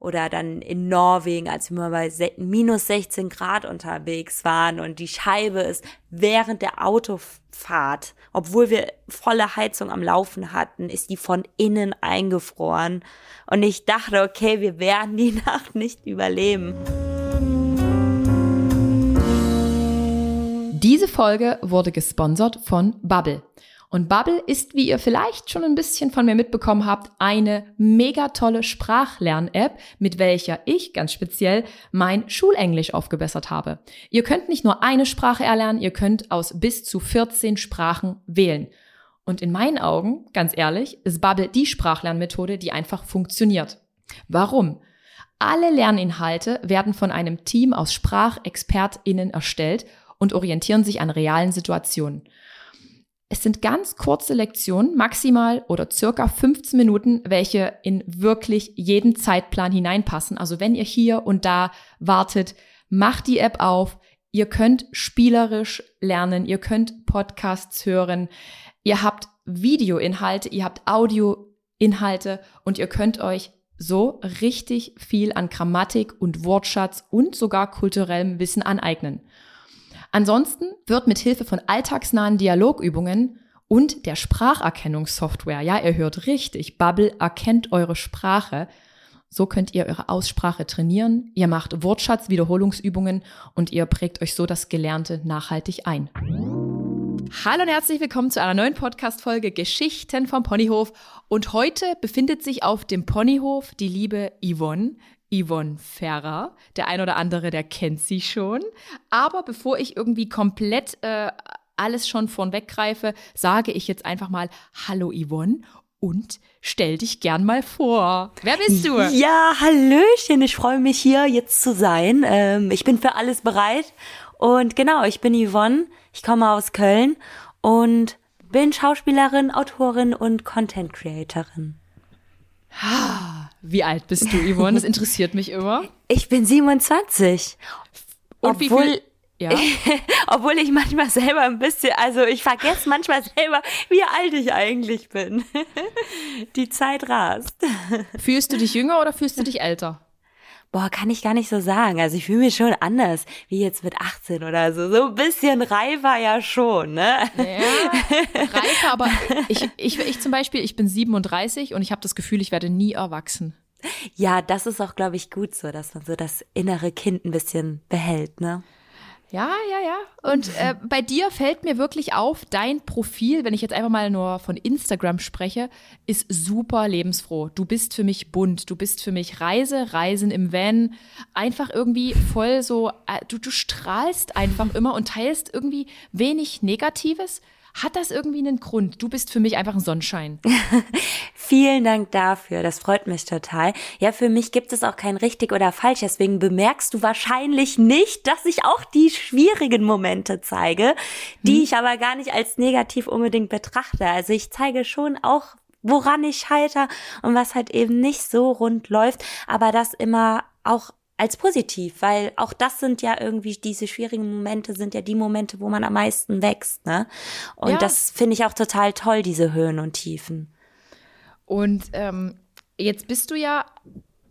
oder dann in Norwegen, als wir mal bei minus 16 Grad unterwegs waren und die Scheibe ist während der Autofahrt, obwohl wir volle Heizung am Laufen hatten, ist die von innen eingefroren. Und ich dachte, okay, wir werden die Nacht nicht überleben. Diese Folge wurde gesponsert von Bubble. Und Bubble ist, wie ihr vielleicht schon ein bisschen von mir mitbekommen habt, eine mega tolle Sprachlern-App, mit welcher ich ganz speziell mein Schulenglisch aufgebessert habe. Ihr könnt nicht nur eine Sprache erlernen, ihr könnt aus bis zu 14 Sprachen wählen. Und in meinen Augen, ganz ehrlich, ist Bubble die Sprachlernmethode, die einfach funktioniert. Warum? Alle Lerninhalte werden von einem Team aus SprachexpertInnen erstellt und orientieren sich an realen Situationen. Es sind ganz kurze Lektionen, maximal oder circa 15 Minuten, welche in wirklich jeden Zeitplan hineinpassen. Also wenn ihr hier und da wartet, macht die App auf. Ihr könnt spielerisch lernen, ihr könnt Podcasts hören, ihr habt Videoinhalte, ihr habt Audioinhalte und ihr könnt euch so richtig viel an Grammatik und Wortschatz und sogar kulturellem Wissen aneignen. Ansonsten wird mit Hilfe von alltagsnahen Dialogübungen und der Spracherkennungssoftware, ja, ihr hört richtig, Bubble erkennt eure Sprache. So könnt ihr eure Aussprache trainieren, ihr macht Wortschatzwiederholungsübungen und ihr prägt euch so das Gelernte nachhaltig ein. Hallo und herzlich willkommen zu einer neuen Podcast-Folge Geschichten vom Ponyhof. Und heute befindet sich auf dem Ponyhof die liebe Yvonne. Yvonne Ferrer. Der ein oder andere, der kennt sie schon. Aber bevor ich irgendwie komplett äh, alles schon von weggreife, sage ich jetzt einfach mal Hallo Yvonne und stell dich gern mal vor. Wer bist du? Ja, hallöchen, ich freue mich hier jetzt zu sein. Ähm, ich bin für alles bereit. Und genau, ich bin Yvonne, ich komme aus Köln und bin Schauspielerin, Autorin und Content Creatorin. Wie alt bist du, Yvonne? Das interessiert mich immer. Ich bin 27. Und obwohl, wie viel, ja. obwohl ich manchmal selber ein bisschen, also ich vergesse manchmal selber, wie alt ich eigentlich bin. Die Zeit rast. Fühlst du dich jünger oder fühlst du dich älter? Boah, kann ich gar nicht so sagen. Also ich fühle mich schon anders, wie jetzt mit 18 oder so. So ein bisschen reifer ja schon, ne? Ja, reifer, aber ich, ich, ich zum Beispiel, ich bin 37 und ich habe das Gefühl, ich werde nie erwachsen. Ja, das ist auch, glaube ich, gut so, dass man so das innere Kind ein bisschen behält, ne? Ja, ja, ja. Und äh, bei dir fällt mir wirklich auf, dein Profil, wenn ich jetzt einfach mal nur von Instagram spreche, ist super lebensfroh. Du bist für mich bunt, du bist für mich Reise, Reisen im Van, einfach irgendwie voll so, äh, du, du strahlst einfach immer und teilst irgendwie wenig Negatives, hat das irgendwie einen Grund? Du bist für mich einfach ein Sonnenschein. Vielen Dank dafür. Das freut mich total. Ja, für mich gibt es auch kein richtig oder falsch. Deswegen bemerkst du wahrscheinlich nicht, dass ich auch die schwierigen Momente zeige, die hm. ich aber gar nicht als negativ unbedingt betrachte. Also ich zeige schon auch woran ich scheiter und was halt eben nicht so rund läuft, aber das immer auch als positiv, weil auch das sind ja irgendwie diese schwierigen Momente sind ja die Momente, wo man am meisten wächst, ne? Und ja. das finde ich auch total toll, diese Höhen und Tiefen. Und ähm, jetzt bist du ja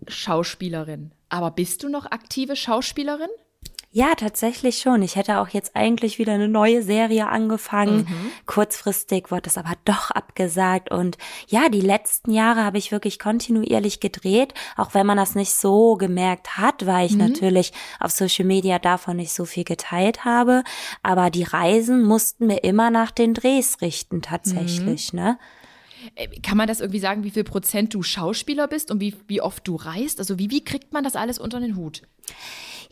Schauspielerin, aber bist du noch aktive Schauspielerin? Ja, tatsächlich schon. Ich hätte auch jetzt eigentlich wieder eine neue Serie angefangen. Mhm. Kurzfristig wurde es aber doch abgesagt. Und ja, die letzten Jahre habe ich wirklich kontinuierlich gedreht, auch wenn man das nicht so gemerkt hat, weil ich mhm. natürlich auf Social Media davon nicht so viel geteilt habe. Aber die Reisen mussten mir immer nach den Drehs richten, tatsächlich, mhm. ne? Äh, kann man das irgendwie sagen, wie viel Prozent du Schauspieler bist und wie, wie oft du reist? Also wie, wie kriegt man das alles unter den Hut?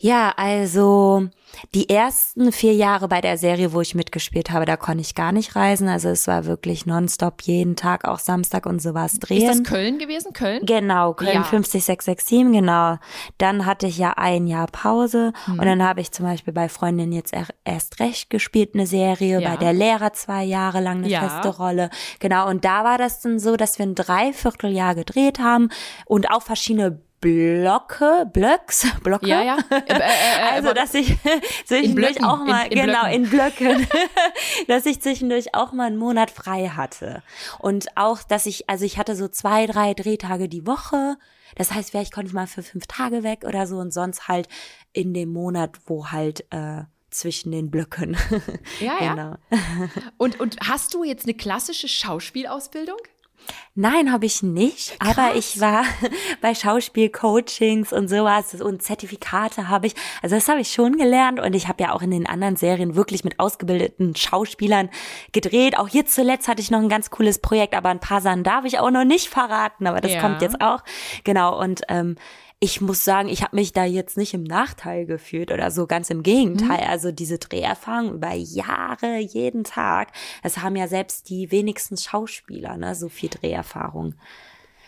Ja, also die ersten vier Jahre bei der Serie, wo ich mitgespielt habe, da konnte ich gar nicht reisen. Also es war wirklich nonstop jeden Tag, auch Samstag und sowas drehen. Ist das Köln gewesen? Köln? Genau, Köln ja. 50667, genau. Dann hatte ich ja ein Jahr Pause hm. und dann habe ich zum Beispiel bei Freundin jetzt erst recht gespielt, eine Serie, ja. bei der Lehrer zwei Jahre lang eine ja. feste Rolle. Genau, und da war das dann so, dass wir ein Dreivierteljahr gedreht haben und auch verschiedene Blocke, Blöcks, Blocke. Ja, ja. Äh, äh, äh, also, dass ich zwischendurch auch mal, in- in genau, Blöcken. in Blöcken, dass ich zwischendurch auch mal einen Monat frei hatte. Und auch, dass ich, also ich hatte so zwei, drei Drehtage die Woche. Das heißt, vielleicht konnte ich mal für fünf Tage weg oder so und sonst halt in dem Monat, wo halt, äh, zwischen den Blöcken. Ja, ja. genau. Und, und hast du jetzt eine klassische Schauspielausbildung? Nein, habe ich nicht. Aber ich war bei Schauspielcoachings und sowas und Zertifikate habe ich. Also das habe ich schon gelernt und ich habe ja auch in den anderen Serien wirklich mit ausgebildeten Schauspielern gedreht. Auch jetzt zuletzt hatte ich noch ein ganz cooles Projekt, aber ein paar Sachen darf ich auch noch nicht verraten. Aber das Ja. kommt jetzt auch. Genau und ähm, ich muss sagen, ich habe mich da jetzt nicht im Nachteil gefühlt oder so, ganz im Gegenteil. Mhm. Also diese Dreherfahrung über Jahre, jeden Tag, das haben ja selbst die wenigsten Schauspieler, ne, so viel Dreherfahrung.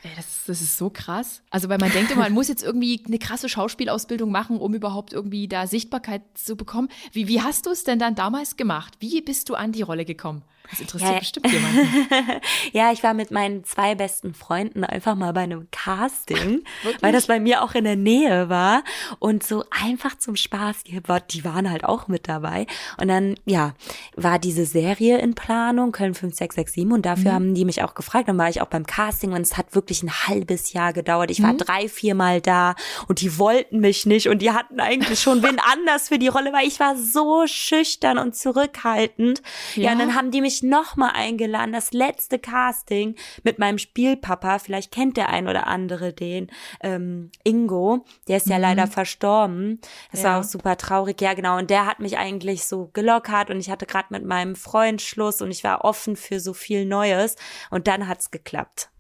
Ey, das, ist- das ist so krass. Also, weil man denkt immer, man muss jetzt irgendwie eine krasse Schauspielausbildung machen, um überhaupt irgendwie da Sichtbarkeit zu bekommen. Wie, wie hast du es denn dann damals gemacht? Wie bist du an die Rolle gekommen? Das interessiert Ja. bestimmt jemanden. Ja, ich war mit meinen zwei besten Freunden einfach mal bei einem Casting, weil das bei mir auch in der Nähe war. Und so einfach zum Spaß, die, war- die waren halt auch mit dabei. Und dann, ja, war diese Serie in Planung, Köln 5667 und dafür haben die mich auch gefragt, dann war ich auch beim Casting und es hat wirklich ein halbes Jahr gedauert, ich war drei, vier Mal da und die wollten mich nicht. Und die hatten eigentlich schon wen anders für die Rolle, weil ich war so schüchtern und zurückhaltend. Ja, Ja. und dann haben die mich nochmal eingeladen, das letzte Casting mit meinem Spielpapa, vielleicht kennt der ein oder andere den, ähm, Ingo, der ist ja leider verstorben. Das Mhm. Ja. war auch super traurig, ja genau. Und der hat mich eigentlich so gelockert und ich hatte gerade mit meinem Freund Schluss und ich war offen für so viel Neues und dann hat's geklappt.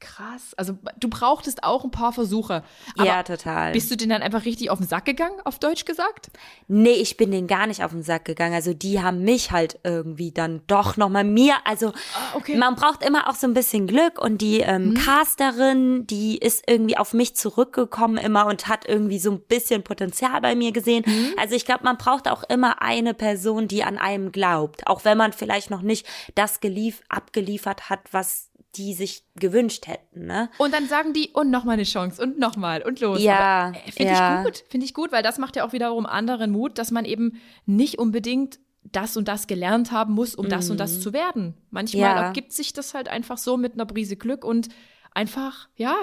Krass. Also, du brauchtest auch ein paar Versuche. Ja, total. bist du denn dann einfach richtig auf den Sack gegangen, auf Deutsch gesagt? Nee, ich bin denen gar nicht auf den Sack gegangen. Also die haben mich halt irgendwie dann doch nochmal mir, also okay. man braucht immer auch so ein bisschen Glück und die ähm, Casterin, die ist irgendwie auf mich zurückgekommen immer und hat irgendwie so ein bisschen Potenzial bei mir gesehen. Also ich glaube, man braucht auch immer eine Person, die an einem glaubt, auch wenn man vielleicht noch nicht das gelief abgeliefert hat, was die sich gewünscht hätten, ne? Und dann sagen die, und nochmal eine Chance und nochmal und los. Ja, äh, Finde ja. ich gut, finde ich gut, weil das macht ja auch wiederum anderen Mut, dass man eben nicht unbedingt das und das gelernt haben muss, um das und das zu werden. Manchmal Mhm. Ja. ergibt sich das halt einfach so mit einer Prise Glück und einfach, ja,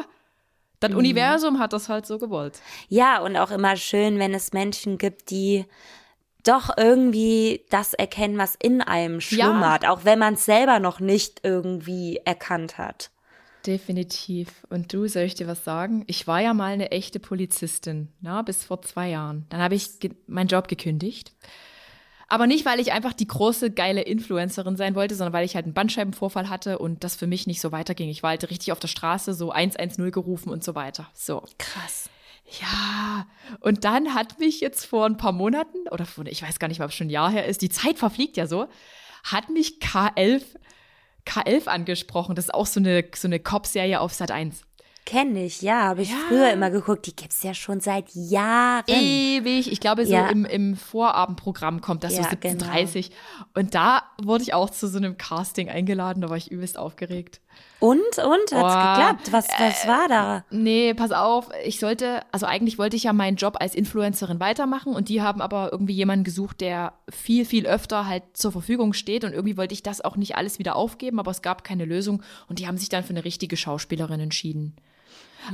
das Mhm. Universum hat das halt so gewollt. Ja, und auch immer schön, wenn es Menschen gibt, die doch irgendwie das erkennen, was in einem schlummert, auch wenn man es selber noch nicht irgendwie erkannt hat. Definitiv. Und du, soll ich dir was sagen? Ich war ja mal eine echte Polizistin, na, bis vor zwei Jahren. Dann habe ich meinen Job gekündigt. Aber nicht, weil ich einfach die große, geile Influencerin sein wollte, sondern weil ich halt einen Bandscheibenvorfall hatte und das für mich nicht so weiterging. Ich war halt richtig auf der Straße, so 110 gerufen und so weiter. So. Krass. Ja, und dann hat mich jetzt vor ein paar Monaten, oder vor, ich weiß gar nicht, ob es schon ein Jahr her ist, die Zeit verfliegt ja so, hat mich K11, K11 angesprochen. Das ist auch so eine, so eine Cop-Serie auf Sat 1. Kenn ich, ja, habe ich Ja. früher immer geguckt. Die gibt's ja schon seit Jahren. Ewig. Ich glaube, so Ja. im, im Vorabendprogramm kommt das Ja, so 17.30 Und da wurde ich auch zu so einem Casting eingeladen. Da war ich übelst aufgeregt. Und, und, hat's Boah, geklappt? Was, was war da? Nee, pass auf, ich sollte, also eigentlich wollte ich ja meinen Job als Influencerin weitermachen und die haben aber irgendwie jemanden gesucht, der viel, viel öfter halt zur Verfügung steht und irgendwie wollte ich das auch nicht alles wieder aufgeben, aber es gab keine Lösung und die haben sich dann für eine richtige Schauspielerin entschieden.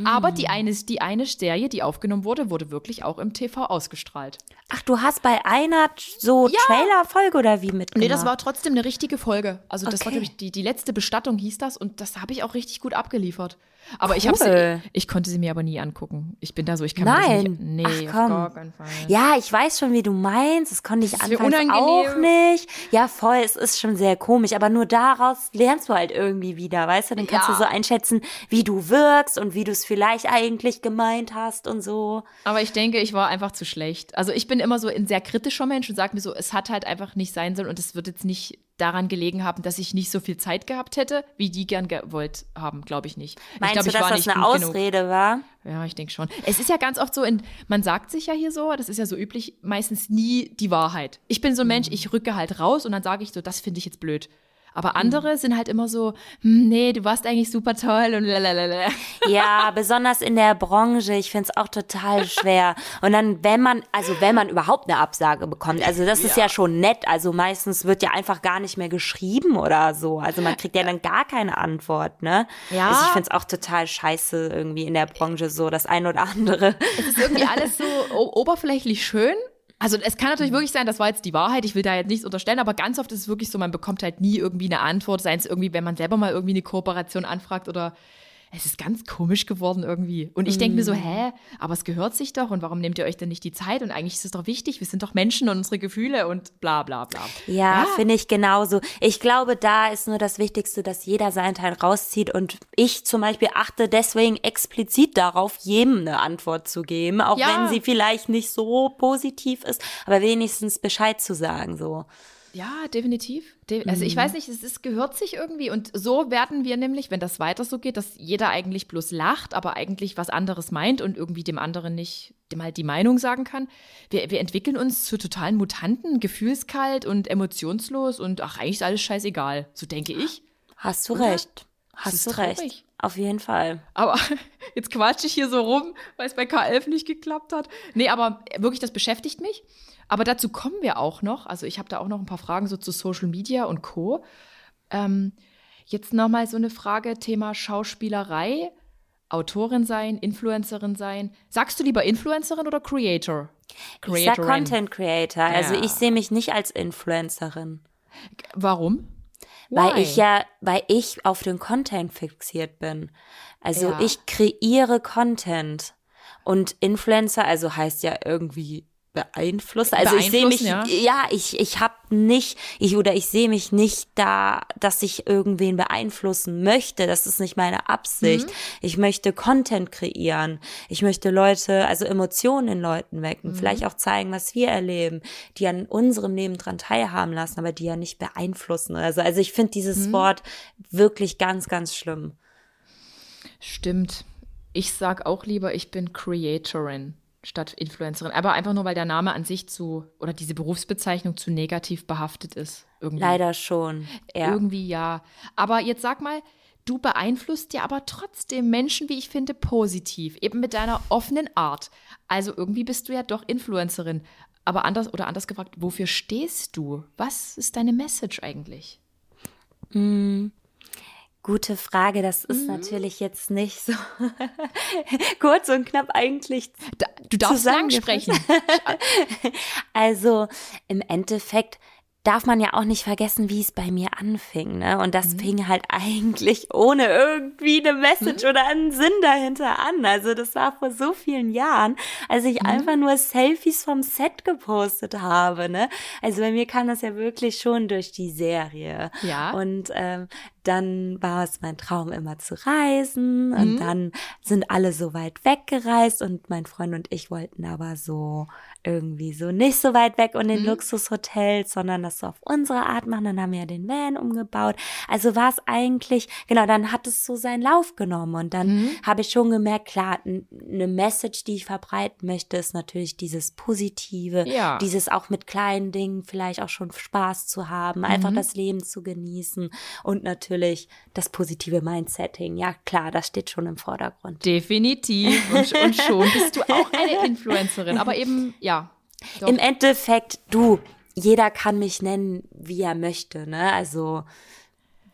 Aber die eine, die eine Serie, die aufgenommen wurde, wurde wirklich auch im TV ausgestrahlt. Ach, du hast bei einer so Ja. Trailerfolge oder wie mitgemacht? Nee, das war trotzdem eine richtige Folge. Also das war, Okay. glaube ich, die, die letzte Bestattung hieß das und das habe ich auch richtig gut abgeliefert. Aber ich, Cool. habe ich konnte sie mir aber nie angucken. Ich bin da so, ich kann mir das Nein. nicht. Nee, Ach, auf komm. gar keinen Fall. Ja, ich weiß schon, wie du meinst. Das konnte ich Das anfangs auch nicht. Ja, voll, es ist schon sehr komisch. Aber nur daraus lernst du halt irgendwie wieder, weißt du? Dann kannst Ja. du so einschätzen, wie du wirkst und wie du es vielleicht eigentlich gemeint hast und so. Aber ich denke, ich war einfach zu schlecht. Also ich bin immer so ein sehr kritischer Mensch und sage mir so, es hat halt einfach nicht sein sollen und es wird jetzt nicht daran gelegen haben, dass ich nicht so viel Zeit gehabt hätte, wie die gern gewollt haben, glaube ich nicht. Meinst ich glaube, du, dass das eine gut genug. Ausrede war? Ja, ich denke schon. Es ist ja ganz oft so, in, man sagt sich ja hier so, das ist ja so üblich, meistens nie die Wahrheit. Ich bin so ein Mensch, ich rücke halt raus und dann sage ich so, das finde ich jetzt blöd. Aber andere sind halt immer so, hm, nee, du warst eigentlich super toll und lalalala. Ja, besonders in der Branche, ich finde es auch total schwer. Und dann, wenn man, also wenn man überhaupt eine Absage bekommt, also das ist ja. ja schon nett. Also meistens wird ja einfach gar nicht mehr geschrieben oder so. Also man kriegt ja dann gar keine Antwort, ne? Ja. Also ich finde es auch total scheiße irgendwie in der Branche so, das ein oder andere. Es ist irgendwie alles so oberflächlich schön also es kann natürlich wirklich sein, das war jetzt die Wahrheit, ich will da jetzt nichts unterstellen, aber ganz oft ist es wirklich so, man bekommt halt nie irgendwie eine Antwort, seien es irgendwie, wenn man selber mal irgendwie eine Kooperation anfragt oder es ist ganz komisch geworden irgendwie. Und ich denke mir so, mm. hä, aber es gehört sich doch und warum nehmt ihr euch denn nicht die Zeit? Und eigentlich ist es doch wichtig, wir sind doch Menschen und unsere Gefühle und bla bla bla. Ja, ja. finde ich genauso. Ich glaube, da ist nur das Wichtigste, dass jeder seinen Teil rauszieht und ich zum Beispiel achte deswegen explizit darauf, jedem eine Antwort zu geben, auch ja. wenn sie vielleicht nicht so positiv ist, aber wenigstens Bescheid zu sagen, so. Ja, definitiv. De also ich mhm. weiß nicht, es ist, gehört sich irgendwie und so werden wir nämlich, wenn das weiter so geht, dass jeder eigentlich bloß lacht, aber eigentlich was anderes meint und irgendwie dem anderen nicht, dem halt die Meinung sagen kann. Wir, wir entwickeln uns zu totalen Mutanten, gefühlskalt und emotionslos und ach, eigentlich ist alles scheißegal. So denke ich. Hast du Oder? recht. Hast du traurig. recht. Auf jeden Fall. Aber jetzt quatsche ich hier so rum, weil es bei K11 nicht geklappt hat. Nee, aber wirklich, das beschäftigt mich. Aber dazu kommen wir auch noch. Also ich habe da auch noch ein paar Fragen so zu Social Media und Co. Ähm, jetzt nochmal so eine Frage, Thema Schauspielerei. Autorin sein, Influencerin sein. Sagst du lieber Influencerin oder Creator? Creatorin. Ich sag Content Creator. Also ja. ich sehe mich nicht als Influencerin. Warum? Weil Why? ich ja, weil ich auf den Content fixiert bin. Also ja. ich kreiere Content. Und Influencer, also heißt ja irgendwie beeinflussen. Also ich sehe mich, ja, ja ich, ich habe nicht, ich oder ich sehe mich nicht da, dass ich irgendwen beeinflussen möchte. Das ist nicht meine Absicht. Mhm. Ich möchte Content kreieren. Ich möchte Leute, also Emotionen in Leuten wecken, mhm. vielleicht auch zeigen, was wir erleben, die an unserem Leben dran teilhaben lassen, aber die ja nicht beeinflussen oder so. Also ich finde dieses mhm. Wort wirklich ganz, ganz schlimm. Stimmt. Ich sag auch lieber, ich bin Creatorin statt Influencerin. Aber einfach nur, weil der Name an sich zu, oder diese Berufsbezeichnung zu negativ behaftet ist. Irgendwie. Leider schon. Ja. Irgendwie ja. Aber jetzt sag mal, du beeinflusst ja aber trotzdem Menschen, wie ich finde, positiv. Eben mit deiner offenen Art. Also irgendwie bist du ja doch Influencerin. Aber anders oder anders gefragt, wofür stehst du? Was ist deine Message eigentlich? Mm. Gute Frage, das ist mhm. natürlich jetzt nicht so kurz und knapp eigentlich. Da, du darfst lang sprechen. also im Endeffekt darf man ja auch nicht vergessen, wie es bei mir anfing, ne? Und das mhm. fing halt eigentlich ohne irgendwie eine Message mhm. oder einen Sinn dahinter an. Also das war vor so vielen Jahren, als ich mhm. einfach nur Selfies vom Set gepostet habe, ne? Also bei mir kam das ja wirklich schon durch die Serie. Ja. Und ähm, dann war es mein Traum, immer zu reisen. Mhm. Und dann sind alle so weit weggereist und mein Freund und ich wollten aber so irgendwie so nicht so weit weg und in mhm. Luxushotels, sondern das so auf unsere Art machen. Dann haben wir ja den Van umgebaut. Also war es eigentlich, genau, dann hat es so seinen Lauf genommen. Und dann mhm. habe ich schon gemerkt, klar, eine Message, die ich verbreiten möchte, ist natürlich dieses Positive, ja. dieses auch mit kleinen Dingen vielleicht auch schon Spaß zu haben, einfach mhm. das Leben zu genießen und natürlich natürlich das positive Mindsetting. Ja, klar, das steht schon im Vordergrund. Definitiv. Und, und schon bist du auch eine Influencerin. Aber eben, ja. Doch. Im Endeffekt, du, jeder kann mich nennen, wie er möchte, ne? Also,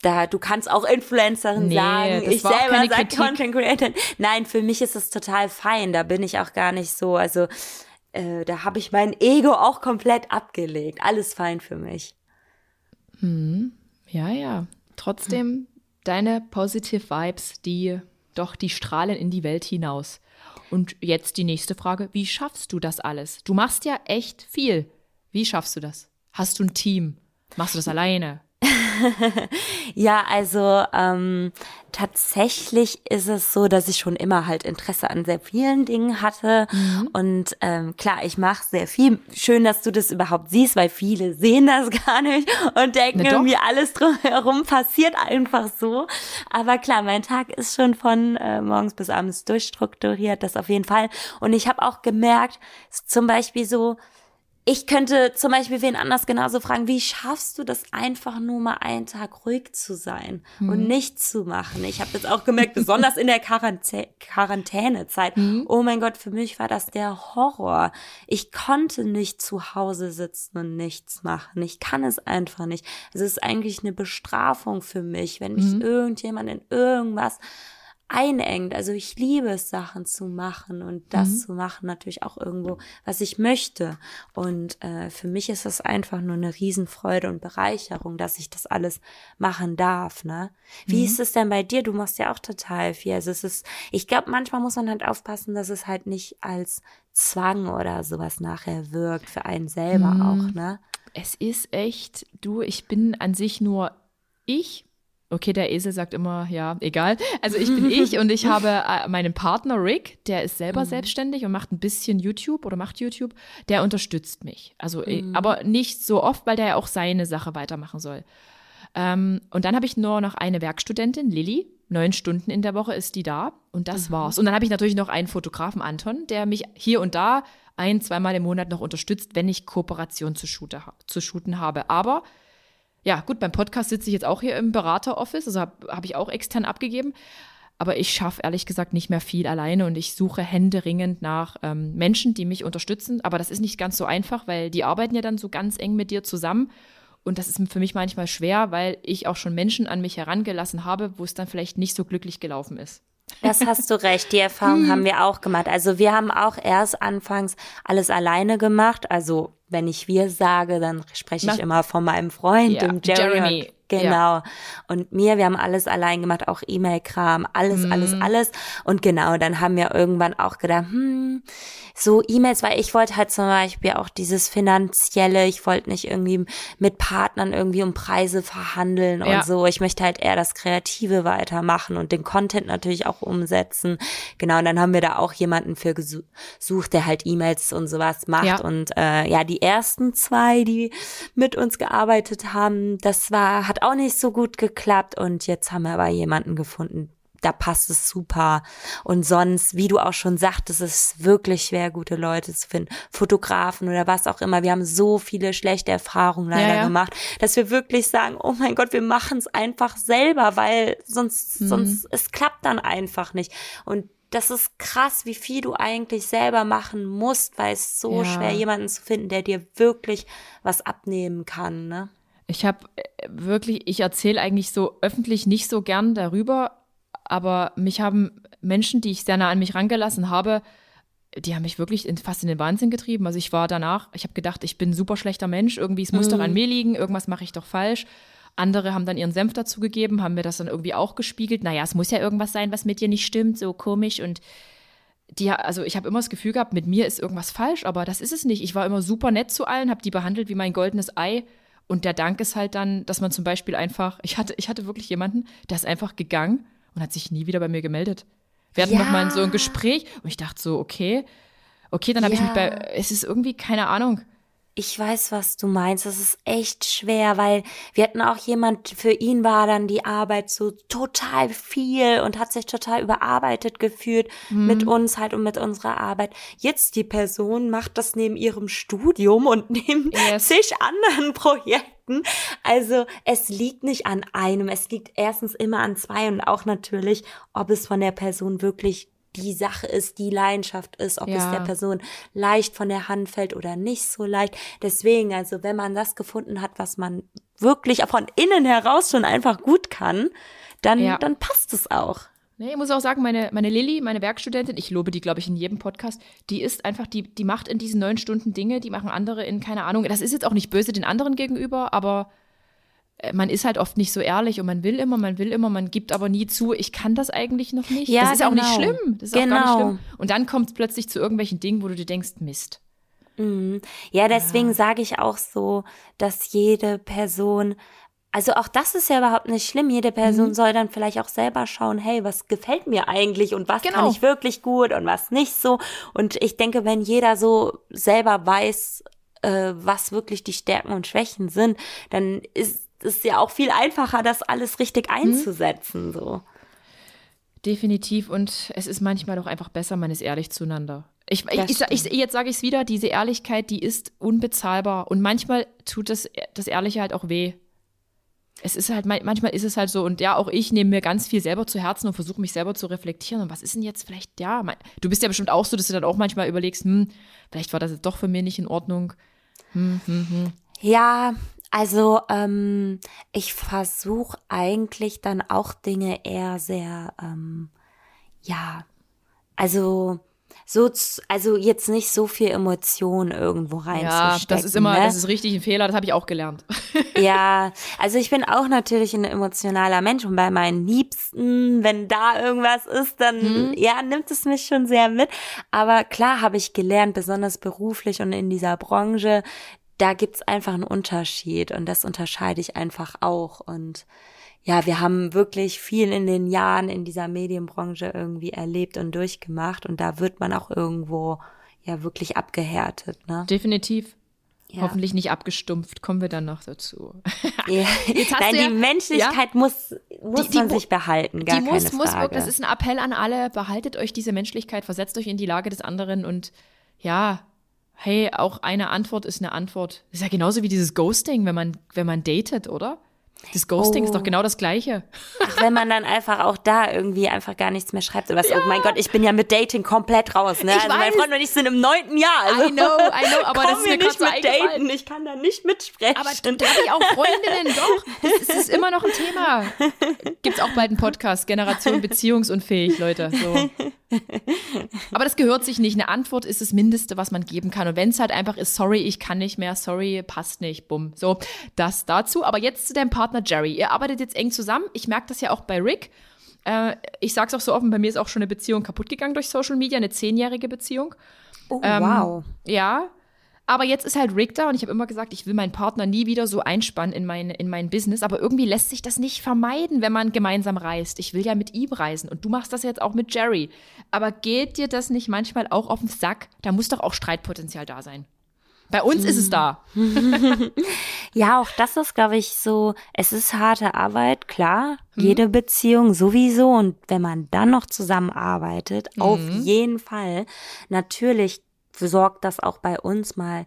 da, du kannst auch Influencerin nee, sagen. Ich selber sage Content Creator. Nein, für mich ist es total fein. Da bin ich auch gar nicht so. Also äh, da habe ich mein Ego auch komplett abgelegt. Alles fein für mich. Hm. Ja, ja trotzdem deine Positive Vibes, die doch, die strahlen in die Welt hinaus. Und jetzt die nächste Frage, wie schaffst du das alles? Du machst ja echt viel. Wie schaffst du das? Hast du ein Team? Machst du das alleine? Ja, also ähm, tatsächlich ist es so, dass ich schon immer halt Interesse an sehr vielen Dingen hatte. Mhm. Und ähm, klar, ich mache sehr viel. Schön, dass du das überhaupt siehst, weil viele sehen das gar nicht und denken Na irgendwie, alles drumherum passiert einfach so. Aber klar, mein Tag ist schon von äh, morgens bis abends durchstrukturiert, das auf jeden Fall. Und ich habe auch gemerkt, zum Beispiel so, ich könnte zum Beispiel wen anders genauso fragen, wie schaffst du das einfach nur mal einen Tag ruhig zu sein mhm. und nichts zu machen? Ich habe jetzt auch gemerkt, besonders in der Quarantä Quarantänezeit, mhm. oh mein Gott, für mich war das der Horror. Ich konnte nicht zu Hause sitzen und nichts machen. Ich kann es einfach nicht. Es ist eigentlich eine Bestrafung für mich, wenn mich mhm. irgendjemand in irgendwas einengt. Also ich liebe es, Sachen zu machen und das mhm. zu machen natürlich auch irgendwo, was ich möchte. Und äh, für mich ist das einfach nur eine Riesenfreude und Bereicherung, dass ich das alles machen darf. Ne? Wie mhm. ist es denn bei dir? Du machst ja auch total viel. Also es ist, ich glaube, manchmal muss man halt aufpassen, dass es halt nicht als Zwang oder sowas nachher wirkt für einen selber mhm. auch. Ne? Es ist echt, du, ich bin an sich nur ich Okay, der Esel sagt immer, ja, egal. Also ich bin ich und ich habe äh, meinen Partner Rick, der ist selber mhm. selbstständig und macht ein bisschen YouTube oder macht YouTube. Der unterstützt mich. Also, äh, mhm. aber nicht so oft, weil der ja auch seine Sache weitermachen soll. Ähm, und dann habe ich nur noch eine Werkstudentin, Lilly. Neun Stunden in der Woche ist die da und das mhm. war's. Und dann habe ich natürlich noch einen Fotografen, Anton, der mich hier und da ein, zweimal im Monat noch unterstützt, wenn ich Kooperation zu, shooter, zu shooten habe. Aber ja, gut, beim Podcast sitze ich jetzt auch hier im Berateroffice, also habe hab ich auch extern abgegeben. Aber ich schaffe ehrlich gesagt nicht mehr viel alleine und ich suche händeringend nach ähm, Menschen, die mich unterstützen. Aber das ist nicht ganz so einfach, weil die arbeiten ja dann so ganz eng mit dir zusammen. Und das ist für mich manchmal schwer, weil ich auch schon Menschen an mich herangelassen habe, wo es dann vielleicht nicht so glücklich gelaufen ist. Das hast du recht, die Erfahrung haben wir auch gemacht. Also wir haben auch erst anfangs alles alleine gemacht. Also wenn ich wir sage, dann spreche ich immer von meinem Freund, ja, dem Jeremy. Jeremy. Genau. Ja. Und mir, wir haben alles allein gemacht, auch E-Mail-Kram, alles, mhm. alles, alles. Und genau, dann haben wir irgendwann auch gedacht, hm, so E-Mails, weil ich wollte halt zum Beispiel auch dieses finanzielle, ich wollte nicht irgendwie mit Partnern irgendwie um Preise verhandeln ja. und so. Ich möchte halt eher das Kreative weitermachen und den Content natürlich auch umsetzen. Genau, und dann haben wir da auch jemanden für gesucht, der halt E-Mails und sowas macht. Ja. Und äh, ja, die ersten zwei, die mit uns gearbeitet haben, das war, hat auch nicht so gut geklappt. Und jetzt haben wir aber jemanden gefunden, da passt es super. Und sonst, wie du auch schon sagtest, es ist wirklich schwer, gute Leute zu finden. Fotografen oder was auch immer. Wir haben so viele schlechte Erfahrungen leider ja, ja. gemacht, dass wir wirklich sagen, oh mein Gott, wir machen es einfach selber, weil sonst, mhm. sonst, es klappt dann einfach nicht. Und das ist krass, wie viel du eigentlich selber machen musst, weil es so ja. schwer, jemanden zu finden, der dir wirklich was abnehmen kann, ne? Ich habe äh, wirklich, ich erzähle eigentlich so öffentlich nicht so gern darüber, aber mich haben Menschen, die ich sehr nah an mich rangelassen habe, die haben mich wirklich in, fast in den Wahnsinn getrieben. Also ich war danach, ich habe gedacht, ich bin ein super schlechter Mensch, irgendwie, es muss mhm. doch an mir liegen, irgendwas mache ich doch falsch. Andere haben dann ihren Senf dazugegeben, haben mir das dann irgendwie auch gespiegelt. Naja, es muss ja irgendwas sein, was mit dir nicht stimmt, so komisch. Und die, also ich habe immer das Gefühl gehabt, mit mir ist irgendwas falsch, aber das ist es nicht. Ich war immer super nett zu allen, habe die behandelt wie mein goldenes Ei. Und der Dank ist halt dann, dass man zum Beispiel einfach, ich hatte, ich hatte wirklich jemanden, der ist einfach gegangen und hat sich nie wieder bei mir gemeldet. Wir hatten ja. noch mal so ein Gespräch und ich dachte so, okay, okay, dann habe ja. ich mich bei, es ist irgendwie keine Ahnung. Ich weiß, was du meinst. Das ist echt schwer, weil wir hatten auch jemand, für ihn war dann die Arbeit so total viel und hat sich total überarbeitet gefühlt mhm. mit uns halt und mit unserer Arbeit. Jetzt die Person macht das neben ihrem Studium und neben yes. zig anderen Projekten. Also es liegt nicht an einem, es liegt erstens immer an zwei und auch natürlich, ob es von der Person wirklich die Sache ist, die Leidenschaft ist, ob ja. es der Person leicht von der Hand fällt oder nicht so leicht. Deswegen, also wenn man das gefunden hat, was man wirklich von innen heraus schon einfach gut kann, dann, ja. dann passt es auch. Nee, ich muss auch sagen, meine, meine Lilly, meine Werkstudentin, ich lobe die, glaube ich, in jedem Podcast, die ist einfach, die, die macht in diesen neun Stunden Dinge, die machen andere in, keine Ahnung, das ist jetzt auch nicht böse den anderen gegenüber, aber man ist halt oft nicht so ehrlich und man will immer, man will immer, man gibt aber nie zu, ich kann das eigentlich noch nicht. Ja, das ist genau. auch nicht genau. schlimm. Das ist genau. auch gar nicht genau. schlimm. Und dann kommt es plötzlich zu irgendwelchen Dingen, wo du dir denkst, Mist. Mhm. Ja, deswegen ja. sage ich auch so, dass jede Person, also auch das ist ja überhaupt nicht schlimm. Jede Person mhm. soll dann vielleicht auch selber schauen, hey, was gefällt mir eigentlich und was genau. kann ich wirklich gut und was nicht so. Und ich denke, wenn jeder so selber weiß, äh, was wirklich die Stärken und Schwächen sind, dann ist ist ja auch viel einfacher, das alles richtig mhm. einzusetzen, so. Definitiv. Und es ist manchmal doch einfach besser, man ist ehrlich zueinander. Ich, ich, ich, ich, jetzt sage ich es wieder, diese Ehrlichkeit, die ist unbezahlbar. Und manchmal tut das, das Ehrliche halt auch weh. Es ist halt, manchmal ist es halt so, und ja, auch ich nehme mir ganz viel selber zu Herzen und versuche mich selber zu reflektieren. Und was ist denn jetzt vielleicht, ja, mein, du bist ja bestimmt auch so, dass du dann auch manchmal überlegst, hm, vielleicht war das jetzt doch für mich nicht in Ordnung. Hm, hm, hm. Ja, also ähm, ich versuche eigentlich dann auch Dinge eher sehr, ähm, ja, also so, also jetzt nicht so viel Emotion irgendwo reinzustecken. Ja, das ist immer, ne? das ist richtig ein Fehler, das habe ich auch gelernt. ja, also ich bin auch natürlich ein emotionaler Mensch und bei meinen Liebsten, wenn da irgendwas ist, dann hm. ja, nimmt es mich schon sehr mit. Aber klar habe ich gelernt, besonders beruflich und in dieser Branche, da gibt's einfach einen Unterschied und das unterscheide ich einfach auch und ja, wir haben wirklich viel in den Jahren in dieser Medienbranche irgendwie erlebt und durchgemacht und da wird man auch irgendwo ja wirklich abgehärtet, ne? Definitiv. Ja. Hoffentlich nicht abgestumpft, kommen wir dann noch dazu. Ja. Nein, die ja, Menschlichkeit muss, muss die, die, man sich behalten, gar die muss, keine Frage. Muss, das ist ein Appell an alle, behaltet euch diese Menschlichkeit, versetzt euch in die Lage des anderen und ja, hey, auch eine Antwort ist eine Antwort. Das ist ja genauso wie dieses Ghosting, wenn man, wenn man datet, oder? Das Ghosting oh. ist doch oh. genau das Gleiche. Ach, wenn man dann einfach auch da irgendwie einfach gar nichts mehr schreibt. Oder was, ja. Oh mein Gott, ich bin ja mit Dating komplett raus. Ne? also mein Freund und ich sind im neunten Jahr. Also I know, I know, aber das ist mir nicht mit Daten. Ich kann da nicht mitsprechen. Aber da habe ich auch Freundinnen, doch. Das, das, ist immer noch ein Thema. Gibt's auch bald einen Podcast, Generation beziehungsunfähig, Leute. So. Aber das gehört sich nicht. Eine Antwort ist das Mindeste, was man geben kann. Und wenn es halt einfach ist, sorry, ich kann nicht mehr, sorry, passt nicht, bumm. So, das dazu. Aber jetzt zu deinem Partner Jerry. Ihr arbeitet jetzt eng zusammen. Ich merke das ja auch bei Rick. Äh, ich sag's auch so offen, bei mir ist auch schon eine Beziehung kaputt gegangen durch Social Media, eine zehnjährige Beziehung. Oh, ähm, wow. Ja, aber jetzt ist halt Rick da und ich habe immer gesagt, ich will meinen Partner nie wieder so einspannen in mein, in mein Business. Aber irgendwie lässt sich das nicht vermeiden, wenn man gemeinsam reist. Ich will ja mit ihm reisen und du machst das jetzt auch mit Jerry. Aber geht dir das nicht manchmal auch auf den Sack? Da muss doch auch Streitpotenzial da sein. Bei uns ist es da. ja, auch das ist, glaube ich, so, es ist harte Arbeit, klar. Hm. Jede Beziehung sowieso. Und wenn man dann noch zusammenarbeitet, hm. auf jeden Fall. Natürlich sorgt das auch bei uns mal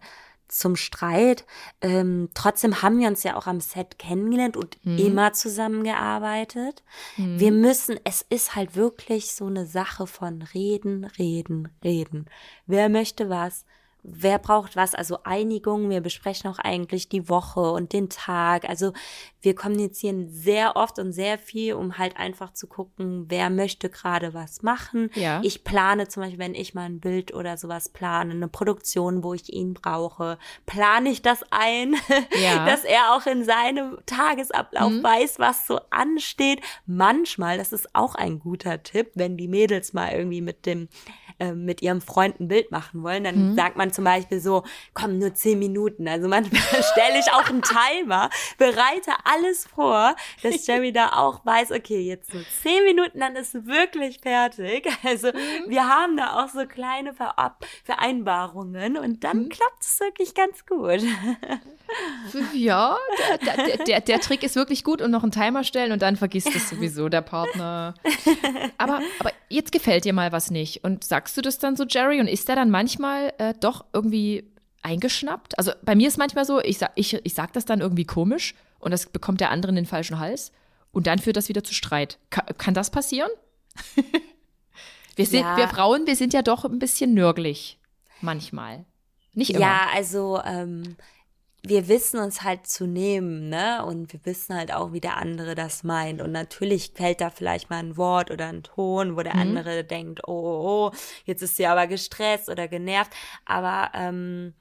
zum Streit. Ähm, trotzdem haben wir uns ja auch am Set kennengelernt und mhm. immer zusammengearbeitet. Mhm. Wir müssen, es ist halt wirklich so eine Sache von reden, reden, reden. Wer möchte was? Wer braucht was, also Einigung, wir besprechen auch eigentlich die Woche und den Tag. Also wir kommunizieren sehr oft und sehr viel, um halt einfach zu gucken, wer möchte gerade was machen. Ja. Ich plane zum Beispiel, wenn ich mal ein Bild oder sowas plane, eine Produktion, wo ich ihn brauche, plane ich das ein, ja. dass er auch in seinem Tagesablauf mhm. weiß, was so ansteht. Manchmal, das ist auch ein guter Tipp, wenn die Mädels mal irgendwie mit dem äh, mit ihrem Freund ein Bild machen wollen, dann mhm. sagt man zum Beispiel so, komm, nur zehn Minuten. Also manchmal stelle ich auch einen Timer, bereite alles vor, dass Jerry da auch weiß, okay, jetzt nur zehn Minuten, dann ist wirklich fertig. Also mhm. wir haben da auch so kleine Vereinbarungen und dann mhm. klappt es wirklich ganz gut. Ja, der, der, der, der, Trick ist wirklich gut und noch einen Timer stellen und dann vergisst es sowieso der Partner. Aber, aber jetzt gefällt dir mal was nicht und sagst du das dann so, Jerry? Und ist der dann manchmal äh, doch irgendwie eingeschnappt? Also bei mir ist manchmal so, ich sag, ich, ich sag das dann irgendwie komisch und das bekommt der andere in den falschen Hals und dann führt das wieder zu Streit. Ka kann das passieren? wir sind, ja. wir Frauen, wir sind ja doch ein bisschen nörglich. Manchmal. Nicht immer. Ja, also ähm, wir wissen uns halt zu nehmen, ne? Und wir wissen halt auch, wie der andere das meint. Und natürlich fällt da vielleicht mal ein Wort oder ein Ton, wo der mhm. andere denkt, oh, oh, oh, jetzt ist sie aber gestresst oder genervt. Aber ähm,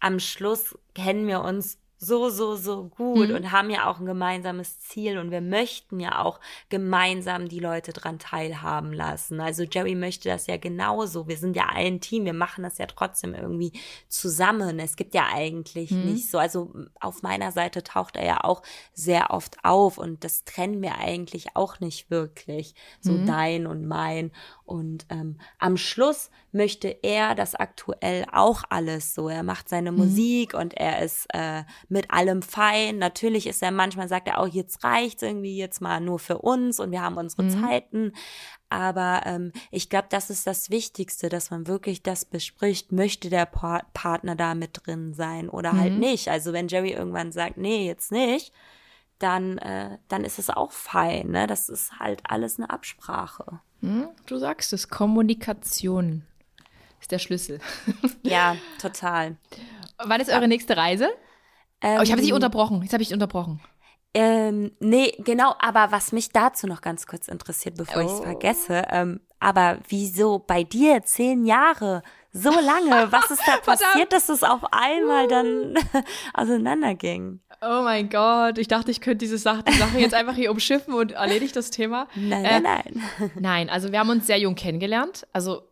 am Schluss kennen wir uns so, so, so gut mhm. und haben ja auch ein gemeinsames Ziel und wir möchten ja auch gemeinsam die Leute dran teilhaben lassen. Also Jerry möchte das ja genauso. Wir sind ja ein Team, wir machen das ja trotzdem irgendwie zusammen. Es gibt ja eigentlich mhm. nicht so, also auf meiner Seite taucht er ja auch sehr oft auf und das trennen wir eigentlich auch nicht wirklich. So mhm. dein und mein. Und ähm, am Schluss möchte er das aktuell auch alles so. Er macht seine mhm. Musik und er ist äh, mit allem fein. Natürlich ist er manchmal, sagt er auch, jetzt reicht's irgendwie jetzt mal nur für uns und wir haben unsere mhm. Zeiten. Aber ähm, ich glaube, das ist das Wichtigste, dass man wirklich das bespricht, möchte der pa Partner da mit drin sein oder halt mhm. halt nicht. Also wenn Jerry irgendwann sagt, nee, jetzt nicht, dann, äh, dann ist es auch fein. Ne? Das ist halt alles eine Absprache. Hm, du sagst es, Kommunikation ist der Schlüssel. ja, total. Wann ist eure nächste Reise? Ähm, oh, ich habe sie unterbrochen. Jetzt habe ich unterbrochen. Ähm, nee, genau, aber was mich dazu noch ganz kurz interessiert, bevor oh. ich es vergesse, ähm, aber wieso bei dir zehn Jahre? So lange? Was ist da passiert, dass es auf einmal dann auseinanderging? Oh mein Gott, ich dachte, ich könnte diese Sache, die Sache jetzt einfach hier umschiffen und erledigt das Thema. Nein, äh, nein, nein. Nein, also wir haben uns sehr jung kennengelernt. Also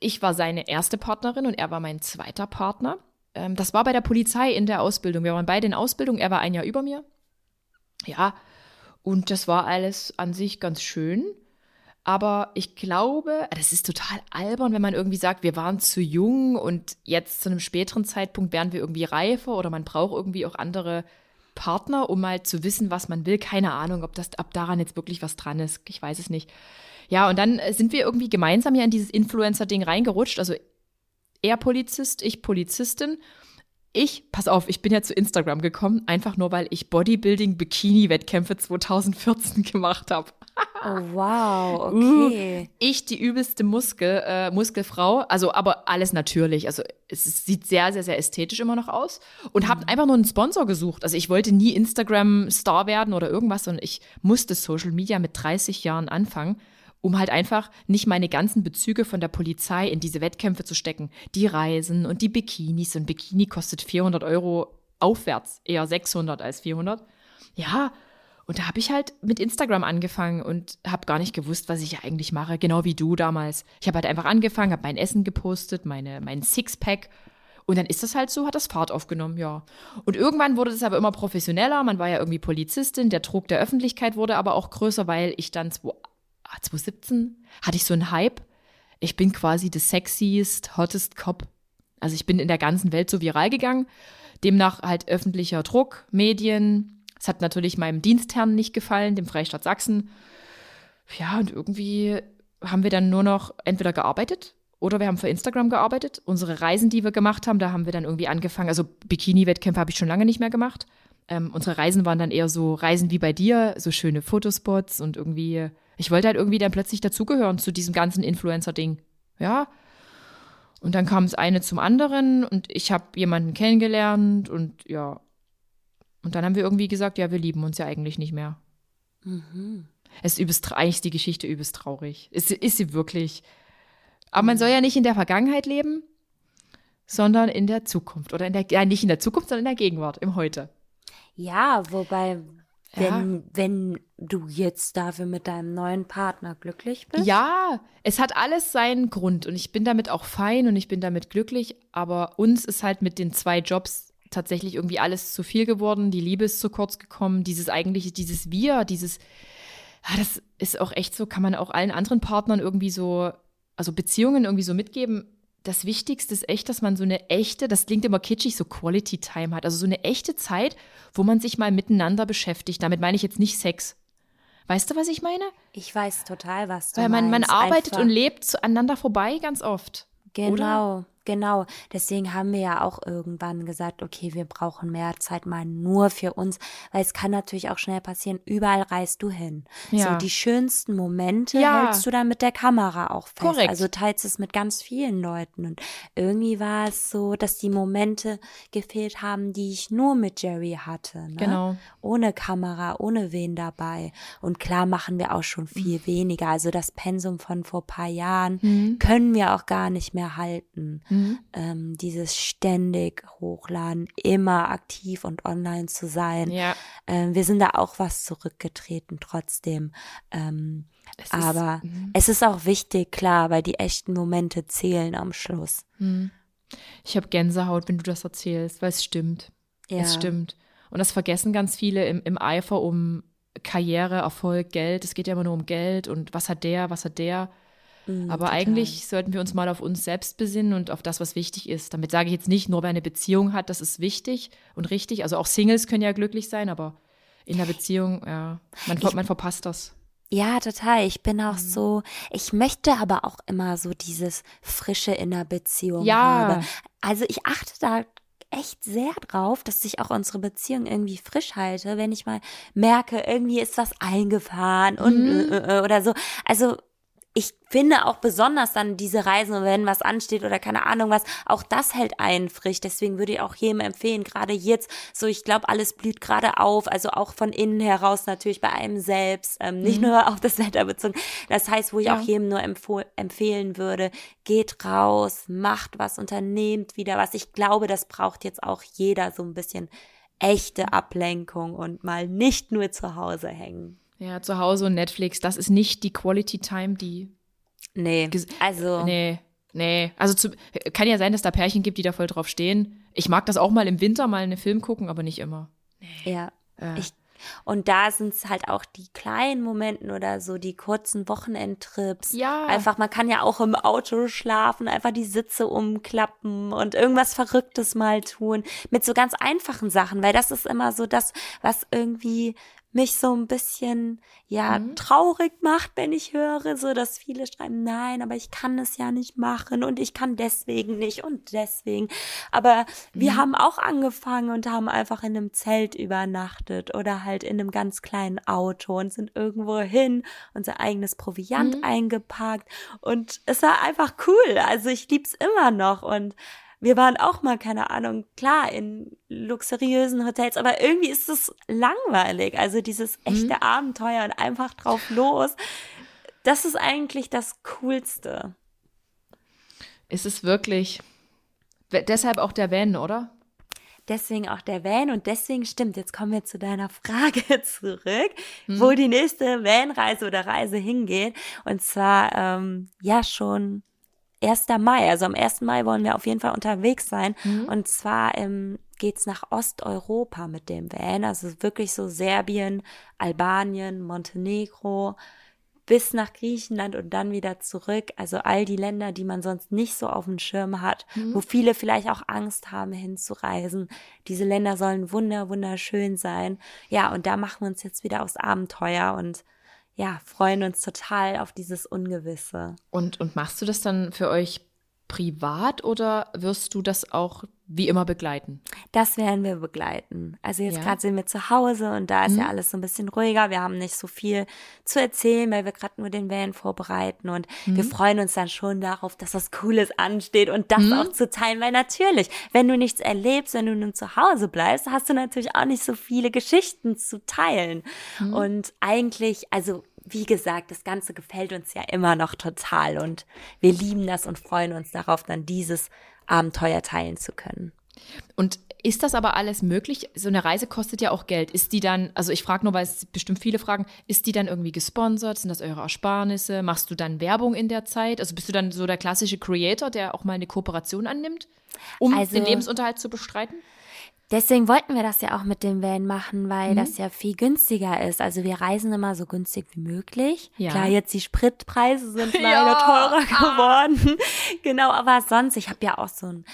ich war seine erste Partnerin und er war mein zweiter Partner. Ähm, das war bei der Polizei in der Ausbildung. Wir waren beide in Ausbildung. Er war ein Jahr über mir. Ja, und das war alles an sich ganz schön. Aber ich glaube, das ist total albern, wenn man irgendwie sagt, wir waren zu jung und jetzt zu einem späteren Zeitpunkt wären wir irgendwie reifer oder man braucht irgendwie auch andere Partner, um mal zu wissen, was man will. Keine Ahnung, ob das ab daran jetzt wirklich was dran ist. Ich weiß es nicht. Ja, und dann sind wir irgendwie gemeinsam ja in dieses Influencer-Ding reingerutscht. Also er Polizist, ich Polizistin. Ich, pass auf, ich bin ja zu Instagram gekommen, einfach nur weil ich Bodybuilding-Bikini-Wettkämpfe 2014 gemacht habe. Oh, wow, uh, okay. ich, die übelste Muskel, äh, Muskelfrau, also aber alles natürlich. Also es sieht sehr, sehr, sehr ästhetisch immer noch aus. Und mhm. habe einfach nur einen Sponsor gesucht. Also ich wollte nie Instagram-Star werden oder irgendwas, sondern ich musste Social Media mit 30 Jahren anfangen um halt einfach nicht meine ganzen Bezüge von der Polizei in diese Wettkämpfe zu stecken. Die Reisen und die Bikinis. Ein Bikini kostet 400 Euro aufwärts, eher 600 als 400. Ja, und da habe ich halt mit Instagram angefangen und habe gar nicht gewusst, was ich eigentlich mache, genau wie du damals. Ich habe halt einfach angefangen, habe mein Essen gepostet, meine, mein Sixpack und dann ist das halt so, hat das Fahrt aufgenommen, ja. Und irgendwann wurde das aber immer professioneller. Man war ja irgendwie Polizistin. Der Druck der Öffentlichkeit wurde aber auch größer, weil ich dann 2017 hatte ich so einen Hype. Ich bin quasi the sexiest, hottest Cop. Also ich bin in der ganzen Welt so viral gegangen. Demnach halt öffentlicher Druck, Medien. Es hat natürlich meinem Dienstherrn nicht gefallen, dem Freistaat Sachsen. Ja, und irgendwie haben wir dann nur noch entweder gearbeitet oder wir haben für Instagram gearbeitet. Unsere Reisen, die wir gemacht haben, da haben wir dann irgendwie angefangen. Also Bikini-Wettkämpfe habe ich schon lange nicht mehr gemacht. Ähm, unsere Reisen waren dann eher so Reisen wie bei dir, so schöne Fotospots und irgendwie ich wollte halt irgendwie dann plötzlich dazugehören zu diesem ganzen Influencer-Ding. Ja. Und dann kam es eine zum anderen und ich habe jemanden kennengelernt und ja. Und dann haben wir irgendwie gesagt, ja, wir lieben uns ja eigentlich nicht mehr. Mhm. Es ist übelst, eigentlich ist die Geschichte übelst traurig. Ist, ist sie wirklich. Aber man soll ja nicht in der Vergangenheit leben, sondern in der Zukunft. Oder in der, ja, nicht in der Zukunft, sondern in der Gegenwart, im Heute. Ja, wobei, wenn, ja. wenn du jetzt dafür mit deinem neuen Partner glücklich bist? Ja, es hat alles seinen Grund und ich bin damit auch fein und ich bin damit glücklich, aber uns ist halt mit den zwei Jobs tatsächlich irgendwie alles zu viel geworden, die Liebe ist zu kurz gekommen, dieses eigentliche, dieses Wir, dieses, ja, das ist auch echt so, kann man auch allen anderen Partnern irgendwie so, also Beziehungen irgendwie so mitgeben, das Wichtigste ist echt, dass man so eine echte, das klingt immer kitschig, so Quality Time hat. Also so eine echte Zeit, wo man sich mal miteinander beschäftigt. Damit meine ich jetzt nicht Sex. Weißt du, was ich meine? Ich weiß total, was du Weil man, meinst. man arbeitet Einfach. und lebt zueinander vorbei ganz oft. Genau. Oder? Genau, deswegen haben wir ja auch irgendwann gesagt, okay, wir brauchen mehr Zeit mal nur für uns, weil es kann natürlich auch schnell passieren, überall reist du hin. Ja. So die schönsten Momente ja. hältst du dann mit der Kamera auch fest. Korrekt. Also teilst es mit ganz vielen Leuten und irgendwie war es so, dass die Momente gefehlt haben, die ich nur mit Jerry hatte. Ne? Genau. Ohne Kamera, ohne wen dabei. Und klar machen wir auch schon viel mhm. weniger. Also das Pensum von vor paar Jahren mhm. können wir auch gar nicht mehr halten. Mhm. Mhm. Ähm, dieses ständig hochladen, immer aktiv und online zu sein. Ja. Ähm, wir sind da auch was zurückgetreten trotzdem. Ähm, es aber ist, mhm. es ist auch wichtig, klar, weil die echten Momente zählen am Schluss. Mhm. Ich habe Gänsehaut, wenn du das erzählst, weil es stimmt. Ja. Es stimmt. Und das vergessen ganz viele im, im Eifer um Karriere, Erfolg, Geld. Es geht ja immer nur um Geld und was hat der, was hat der. Mhm, Aber total. eigentlich sollten wir uns mal auf uns selbst besinnen und auf das, was wichtig ist. Damit sage ich jetzt nicht, nur wer eine Beziehung hat, das ist wichtig und richtig. Also auch Singles können ja glücklich sein, aber in der Beziehung, ja, man, ich, man verpasst das. Ja, total. Ich bin auch Mhm. so, ich möchte aber auch immer so dieses Frische in der Beziehung Ja. habe. Also ich achte da echt sehr drauf, dass ich auch unsere Beziehung irgendwie frisch halte, wenn ich mal merke, irgendwie ist was eingefahren und Mhm. äh, äh, oder so. Also ich finde auch besonders dann diese Reisen, wenn was ansteht oder keine Ahnung was, auch das hält einen frisch. Deswegen würde ich auch jedem empfehlen, gerade jetzt, so ich glaube, alles blüht gerade auf, also auch von innen heraus natürlich bei einem selbst, ähm, nicht nur auf das Wetter bezogen. Das heißt, wo ich Ja. auch jedem nur empfehlen würde, geht raus, macht was, unternehmt wieder was. Ich glaube, das braucht jetzt auch jeder so ein bisschen echte Ablenkung und mal nicht nur zu Hause hängen. Ja, zu Hause und Netflix, das ist nicht die Quality Time, die. Nee, also Nee, nee. Also zu, kann ja sein, dass da Pärchen gibt, die da voll drauf stehen. Ich mag das auch mal im Winter mal einen Film gucken, aber nicht immer. ja. Äh, Ich, und da sind es halt auch die kleinen Momenten oder so, die kurzen Wochenendtrips. Ja. Einfach, man kann ja auch im Auto schlafen, einfach die Sitze umklappen und irgendwas Verrücktes mal tun. Mit so ganz einfachen Sachen, weil das ist immer so das, was irgendwie mich so ein bisschen, ja, Mhm. traurig macht, wenn ich höre, so dass viele schreiben, nein, aber ich kann es ja nicht machen und ich kann deswegen nicht und deswegen. Aber wir Mhm. haben auch angefangen und haben einfach in einem Zelt übernachtet oder halt in einem ganz kleinen Auto und sind irgendwo hin, unser eigenes Proviant Mhm. eingepackt und es war einfach cool. Also ich lieb's immer noch und wir waren auch mal, keine Ahnung, klar, in luxuriösen Hotels, aber irgendwie ist es langweilig. Also dieses echte Abenteuer und einfach drauf los. Das ist eigentlich das Coolste. ist es wirklich. Deshalb auch der Van, oder? Deswegen auch der Van und deswegen stimmt, jetzt kommen wir zu deiner Frage zurück, wo die nächste Vanreise oder Reise hingeht. Und zwar, ähm, ja, schon 1. Mai. Also am 1. Mai wollen wir auf jeden Fall unterwegs sein. Und zwar ähm, geht's nach Osteuropa mit dem Van. Also wirklich so Serbien, Albanien, Montenegro bis nach Griechenland und dann wieder zurück. Also all die Länder, die man sonst nicht so auf dem Schirm hat, wo viele vielleicht auch Angst haben, hinzureisen. Diese Länder sollen wunder, wunderschön sein. Ja, und da machen wir uns jetzt wieder aufs Abenteuer und ja, freuen uns total auf dieses Ungewisse. Und, und machst du das dann für euch privat oder wirst du das auch wie immer begleiten? Das werden wir begleiten. Also jetzt Ja. gerade sind wir zu Hause und da ist ja alles so ein bisschen ruhiger. Wir haben nicht so viel zu erzählen, weil wir gerade nur den Van vorbereiten und wir freuen uns dann schon darauf, dass was Cooles ansteht und das auch zu teilen, weil natürlich, wenn du nichts erlebst, wenn du nun zu Hause bleibst, hast du natürlich auch nicht so viele Geschichten zu teilen. Und eigentlich, also wie gesagt, das Ganze gefällt uns ja immer noch total und wir lieben das und freuen uns darauf, dann dieses Abenteuer teilen zu können. Und ist das aber alles möglich? So eine Reise kostet ja auch Geld. Ist die dann, also ich frage nur, weil es bestimmt viele fragen, ist die dann irgendwie gesponsert? Sind das eure Ersparnisse? Machst du dann Werbung in der Zeit? Also bist du dann so der klassische Creator, der auch mal eine Kooperation annimmt, um Also- den Lebensunterhalt zu bestreiten? Deswegen wollten wir das ja auch mit dem Van machen, weil Mhm. das ja viel günstiger ist. Also wir reisen immer so günstig wie möglich. Ja. Klar, jetzt die Spritpreise sind leider Ja. teurer geworden. genau, aber sonst, ich habe ja auch so einen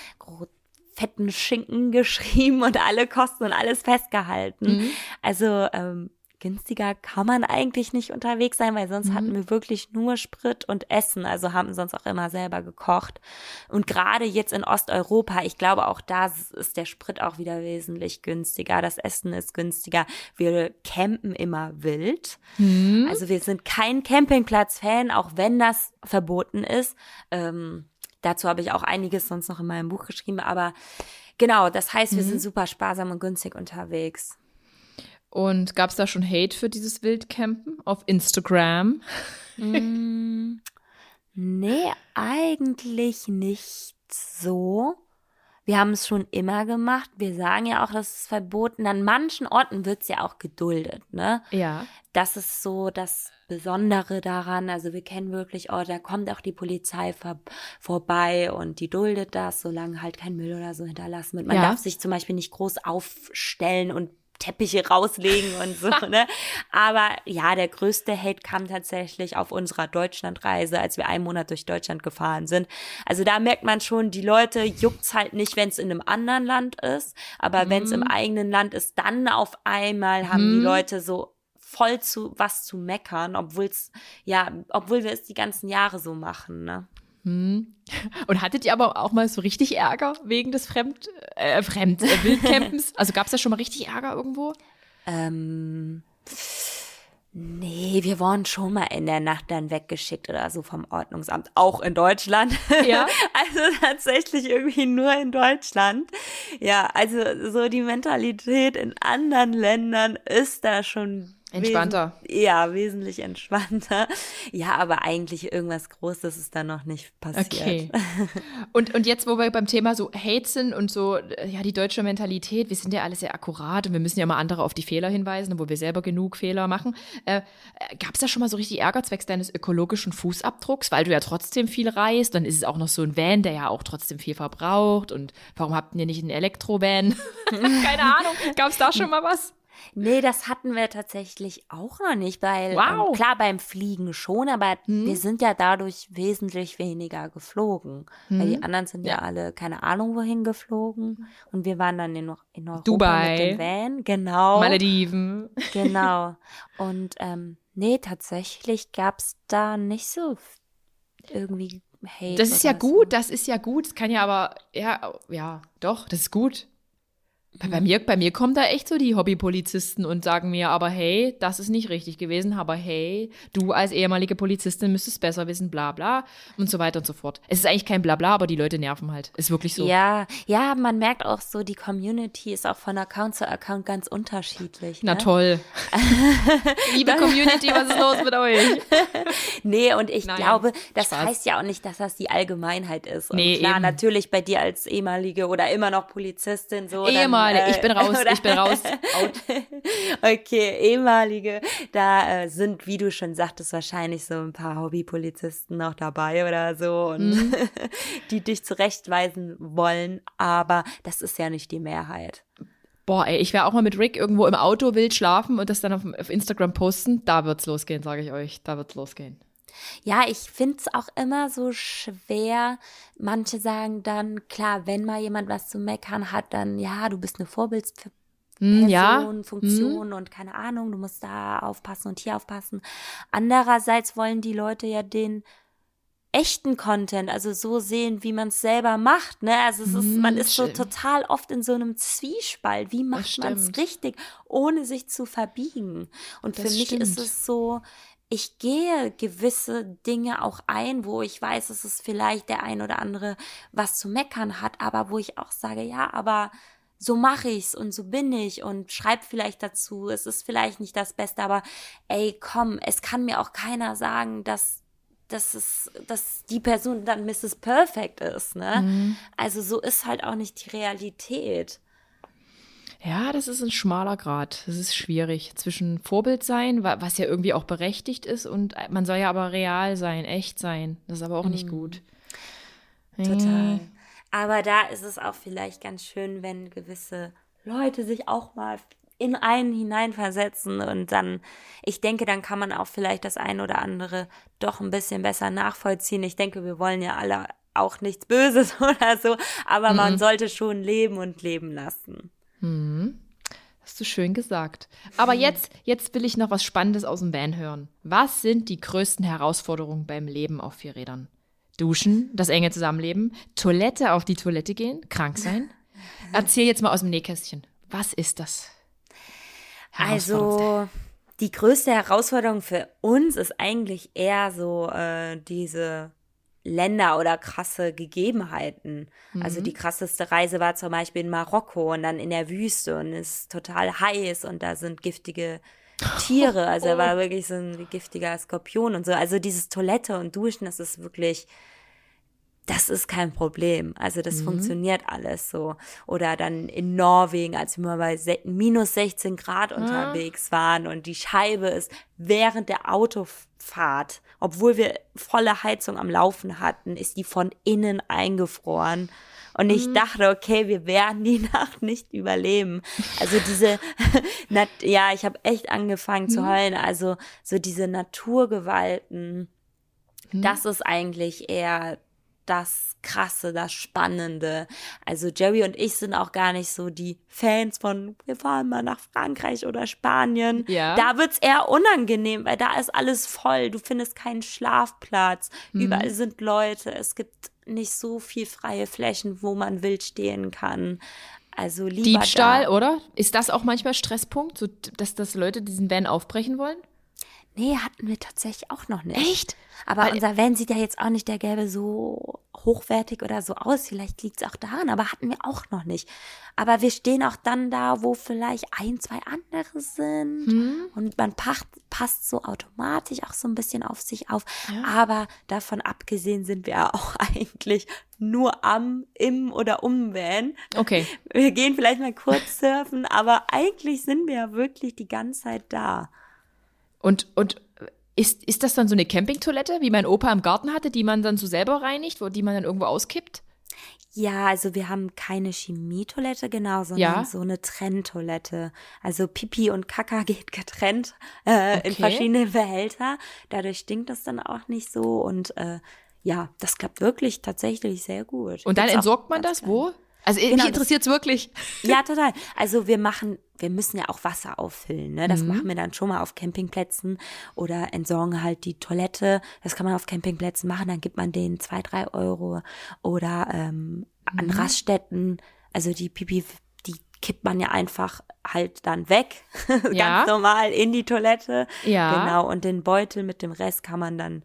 fetten Schinken geschrieben und alle Kosten und alles festgehalten. Mhm. Also ähm, günstiger kann man eigentlich nicht unterwegs sein, weil sonst Mhm. hatten wir wirklich nur Sprit und Essen, also haben sonst auch immer selber gekocht. Und gerade jetzt in Osteuropa, ich glaube auch da ist der Sprit auch wieder wesentlich günstiger, das Essen ist günstiger. Wir campen immer wild. Mhm. Also wir sind kein Campingplatz-Fan, auch wenn das verboten ist. Ähm, dazu habe ich auch einiges sonst noch in meinem Buch geschrieben, aber genau, das heißt, wir sind super sparsam und günstig unterwegs. Und gab es da schon Hate für dieses Wildcampen auf Instagram? Nee, eigentlich nicht so. Wir haben es schon immer gemacht. Wir sagen ja auch, das ist verboten. An manchen Orten wird es ja auch geduldet, ne? Ja. Das ist so das Besondere daran. Also wir kennen wirklich, oh, da kommt auch die Polizei vor, vorbei und die duldet das, solange halt kein Müll oder so hinterlassen wird. Man Ja. darf sich zum Beispiel nicht groß aufstellen und Teppiche rauslegen und so, ne? Aber ja, der größte Hate kam tatsächlich auf unserer Deutschlandreise, als wir einen Monat durch Deutschland gefahren sind. Also da merkt man schon, die Leute juckt's halt nicht, wenn es in einem anderen Land ist, aber wenn es im eigenen Land ist, dann auf einmal haben die Leute so voll zu was zu meckern, obwohl es ja, obwohl wir es die ganzen Jahre so machen, ne? Hm. Und hattet ihr aber auch mal so richtig Ärger wegen des Fremd, äh, Fremd, äh, Wildcampens? also gab es da schon mal richtig Ärger irgendwo? Ähm, nee, wir wurden schon mal in der Nacht dann weggeschickt oder so vom Ordnungsamt, auch in Deutschland. Ja. also tatsächlich irgendwie nur in Deutschland. Ja, also so die Mentalität in anderen Ländern ist da schon Entspannter. Wesen ja, wesentlich entspannter. Ja, aber eigentlich irgendwas Großes ist da noch nicht passiert. Okay. Und, und jetzt, wo wir beim Thema so Hate sind und so, ja, die deutsche Mentalität, wir sind ja alle sehr akkurat und wir müssen ja mal andere auf die Fehler hinweisen, wo wir selber genug Fehler machen. Äh, Gab es da schon mal so richtig Ärger zwecks deines ökologischen Fußabdrucks, weil du ja trotzdem viel reist? Dann ist es auch noch so ein Van, der ja auch trotzdem viel verbraucht. Und warum habt ihr nicht einen Elektrovan? Keine Ahnung. Gab es da schon mal was? Nee, das hatten wir tatsächlich auch noch nicht, weil wow. ähm, klar beim Fliegen schon, aber hm. wir sind ja dadurch wesentlich weniger geflogen. Hm. Weil die anderen sind ja. ja. alle keine Ahnung wohin geflogen und wir waren dann in, in Europa Dubai. mit dem Van, genau. Malediven. Genau. Und ähm, nee, tatsächlich gab's da nicht so irgendwie Hate. Das ist ja gut, das ist ja gut. Das kann ja aber, ja, ja, doch, das ist gut. Bei, mir, bei mir kommen da echt so die Hobbypolizisten und sagen mir, aber hey, das ist nicht richtig gewesen, aber hey, du als ehemalige Polizistin müsstest besser wissen, bla bla und so weiter und so fort. Es ist eigentlich kein Blabla, aber die Leute nerven halt. Ist wirklich so. Ja, ja, man merkt auch so, die Community ist auch von Account zu Account ganz unterschiedlich. Ne? Na toll. Liebe Community, was ist los mit euch? nee, und ich Nein, glaube, das Spaß. heißt ja auch nicht, dass das die Allgemeinheit ist. Und nee, klar, eben. natürlich bei dir als ehemalige oder immer noch Polizistin so. Ehemalige ehemalige, ich bin raus, ich bin raus. Out. okay, ehemalige, da äh, sind, wie du schon sagtest, wahrscheinlich so ein paar Hobbypolizisten noch dabei oder so und mhm. die dich zurechtweisen wollen, aber das ist ja nicht die Mehrheit. Boah, ey, ich wäre auch mal mit Rick irgendwo im Auto wild schlafen und das dann auf, auf Instagram posten. Da wird's losgehen, sage ich euch. Da wird's losgehen. Ja, ich finde es auch immer so schwer. Manche sagen dann, klar, wenn mal jemand was zu meckern hat, dann ja, du bist eine Vorbildsperson, hm, ja. Funktion hm. und keine Ahnung, du musst da aufpassen und hier aufpassen. Andererseits wollen die Leute ja den echten Content, also so sehen, wie man es selber macht. Ne? Also es ist, man ist so total oft in so einem Zwiespalt. Wie macht man es richtig, ohne sich zu verbiegen? Und das für mich stimmt. ist es so, ich gehe gewisse Dinge auch ein, wo ich weiß, dass es vielleicht der ein oder andere was zu meckern hat, aber wo ich auch sage, ja, aber so mache ich's und so bin ich und schreib vielleicht dazu, es ist vielleicht nicht das Beste, aber ey, komm, es kann mir auch keiner sagen, dass dass es, dass die Person dann Mrs. Perfect ist, ne? Mhm. Also so ist halt auch nicht die Realität. Ja, das ist ein schmaler Grad. Das ist schwierig. Zwischen Vorbild sein, was ja irgendwie auch berechtigt ist, und man soll ja aber real sein, echt sein. Das ist aber auch mhm. nicht gut. Total. Aber da ist es auch vielleicht ganz schön, wenn gewisse Leute sich auch mal in einen hineinversetzen und dann, ich denke, dann kann man auch vielleicht das ein oder andere doch ein bisschen besser nachvollziehen. Ich denke, wir wollen ja alle auch nichts Böses oder so, aber mhm. man sollte schon leben und leben lassen. Mhm. Hast du schön gesagt. Aber jetzt, jetzt will ich noch was Spannendes aus dem Van hören. Was sind die größten Herausforderungen beim Leben auf vier Rädern? Duschen, das enge Zusammenleben, Toilette auf die Toilette gehen, krank sein? Erzähl jetzt mal aus dem Nähkästchen. Was ist das? Also, die größte Herausforderung für uns ist eigentlich eher so äh, diese Länder oder krasse Gegebenheiten. Also mhm. Also die krasseste Reise war zum Beispiel in Marokko und dann in der Wüste und es ist total heiß und da sind giftige Tiere. Also er war wirklich so ein giftiger Skorpion und so. Also dieses Toilette und Duschen, das ist wirklich, das ist kein Problem. Also das mhm. funktioniert alles so. Oder dann in Norwegen, als wir mal bei minus 16 Grad unterwegs waren und die Scheibe ist während der Autofahrt obwohl wir volle Heizung am Laufen hatten, ist die von innen eingefroren. Und ich mhm. dachte, okay, wir werden die Nacht nicht überleben. Also diese, ja, ich habe echt angefangen mhm. zu heulen. Also so diese Naturgewalten, mhm. das ist eigentlich eher das Krasse, das Spannende. Also Jerry und ich sind auch gar nicht so die Fans von, wir fahren mal nach Frankreich oder Spanien. Ja. Da wird's eher unangenehm, weil da ist alles voll. Du findest keinen Schlafplatz. Mhm. Überall sind Leute. Es gibt nicht so viel freie Flächen, wo man wild stehen kann. Also lieber Diebstahl, da. oder? Ist das auch manchmal Stresspunkt, so, dass, dass Leute diesen Van aufbrechen wollen? Nee, hatten wir tatsächlich auch noch nicht. Echt? Aber Weil- unser Van sieht ja jetzt auch nicht der gelbe so hochwertig oder so aus. Vielleicht liegt es auch daran, aber hatten wir auch noch nicht. Aber wir stehen auch dann da, wo vielleicht ein, zwei andere sind. Hm? Und man pacht, passt so automatisch auch so ein bisschen auf sich auf. Ja. Aber davon abgesehen sind wir ja auch eigentlich nur am, im oder um Van. Okay. Wir gehen vielleicht mal kurz surfen, aber eigentlich sind wir ja wirklich die ganze Zeit da. Und, und ist, ist das dann so eine Campingtoilette, wie mein Opa im Garten hatte, die man dann so selber reinigt, wo die man dann irgendwo auskippt? Ja, also wir haben keine Chemietoilette, genau, sondern Ja. so eine Trenntoilette. Also Pipi und Kaka geht getrennt äh, in Okay. verschiedene Behälter. Dadurch stinkt das dann auch nicht so und äh, ja, das klappt wirklich tatsächlich sehr gut. Und dann Gibt's entsorgt man das wo? Also Genau, mich interessiert es wirklich. ja, total. Also wir machen, wir müssen ja auch Wasser auffüllen. Ne? Mhm. Das machen wir dann schon mal auf Campingplätzen oder entsorgen halt die Toilette. Das kann man auf Campingplätzen machen. Dann gibt man denen zwei, drei Euro oder ähm, an Mhm. Raststätten. Also die Pipi, die kippt man ja einfach halt dann weg, Ja. ganz normal in die Toilette. Ja. Genau. Und den Beutel mit dem Rest kann man dann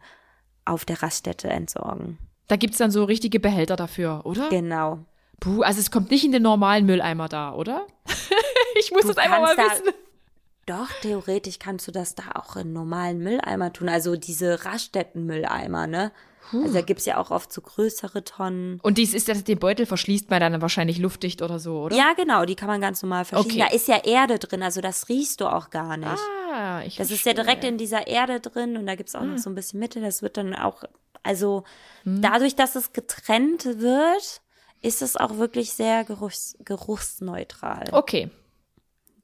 auf der Raststätte entsorgen. Da gibt's dann so richtige Behälter dafür, oder? Genau. Puh, also es kommt nicht in den normalen Mülleimer da, oder? ich muss Du das einfach mal da- wissen. Doch, theoretisch kannst du das da auch in normalen Mülleimer tun. Also diese Raststätten-Mülleimer, ne? Also da gibt's ja auch oft so größere Tonnen. Und dies ist das, den Beutel verschließt man dann wahrscheinlich luftdicht oder so, oder? Ja, genau, die kann man ganz normal verschieben. Okay. Da ist ja Erde drin, also das riechst du auch gar nicht. Ah, ich das ist ja verstehe. direkt in dieser Erde drin und da gibt's auch Hm. noch so ein bisschen Mitte. Das wird dann auch, also dadurch, dass es getrennt wird, ist es auch wirklich sehr geruchs, geruchsneutral. Okay,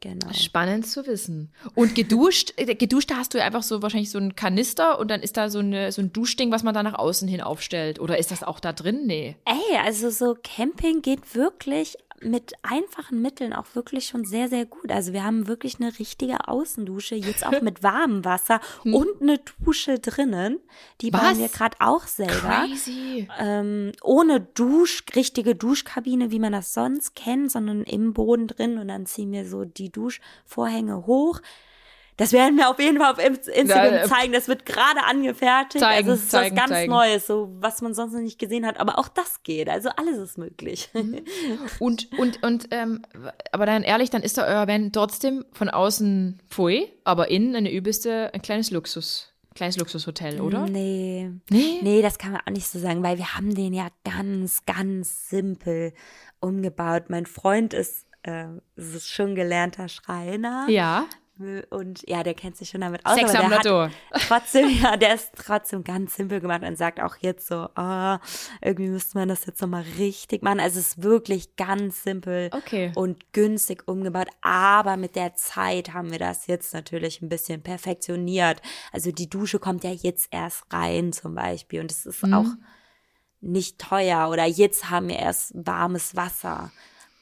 Genau. spannend zu wissen. Und geduscht, äh, geduscht, da hast du ja einfach so wahrscheinlich so einen Kanister und dann ist da so, eine, so ein Duschding, was man da nach außen hin aufstellt. Oder ist das auch da drin? Nee. Ey, also so Camping geht wirklich mit einfachen Mitteln auch wirklich schon sehr, sehr gut. Also wir haben wirklich eine richtige Außendusche, jetzt auch mit warmem Wasser und eine Dusche drinnen. Die Hm. Was? bauen wir gerade auch selber. Crazy. Ähm, ohne Dusch, richtige Duschkabine, wie man das sonst kennt, sondern im Boden drin und dann ziehen wir so die Duschvorhänge hoch. Das werden wir auf jeden Fall auf Ins- Instagram Ja, äh, zeigen. Das wird gerade angefertigt. zeigen, also es ist zeigen, was ganz zeigen. Neues, so was man sonst noch nicht gesehen hat. Aber auch das geht. Also alles ist möglich. Mhm. Und, und, und, ähm, aber dann ehrlich, dann ist da euer Van trotzdem von außen pfui, aber innen eine übelste, ein kleines Luxus, kleines Luxushotel, oder? Nee. Nee? Nee, das kann man auch nicht so sagen, weil wir haben den ja ganz, ganz simpel umgebaut. Mein Freund ist, äh, ist schon gelernter Schreiner. Ja. Und ja, der kennt sich schon damit aus. Sex aber am der hat Lotto. Trotzdem, ja, der ist trotzdem ganz simpel gemacht und sagt auch jetzt so, ah, irgendwie müsste man das jetzt nochmal richtig machen. Also es ist wirklich ganz simpel Okay. und günstig umgebaut. Aber mit der Zeit haben wir das jetzt natürlich ein bisschen perfektioniert. Also die Dusche kommt ja jetzt erst rein zum Beispiel und es ist Mhm. auch nicht teuer oder jetzt haben wir erst warmes Wasser.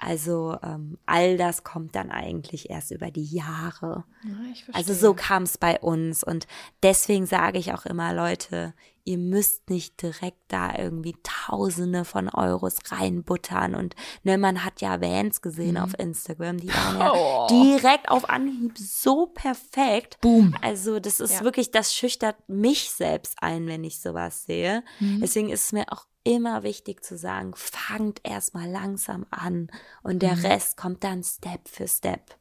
Also ähm, all das kommt dann eigentlich erst über die Jahre. Ja. Also so kam es bei uns und deswegen sage ich auch immer, Leute, ihr müsst nicht direkt da irgendwie Tausende von Euros reinbuttern und ne, man hat ja Vans gesehen auf Instagram, die waren ja Mhm. Oh. direkt auf Anhieb so perfekt. Boom. Also das ist Ja. wirklich, das schüchtert mich selbst ein, wenn ich sowas sehe. Mhm. Deswegen ist es mir auch immer wichtig zu sagen, fangt erstmal langsam an und der Mhm. Rest kommt dann Step für Step.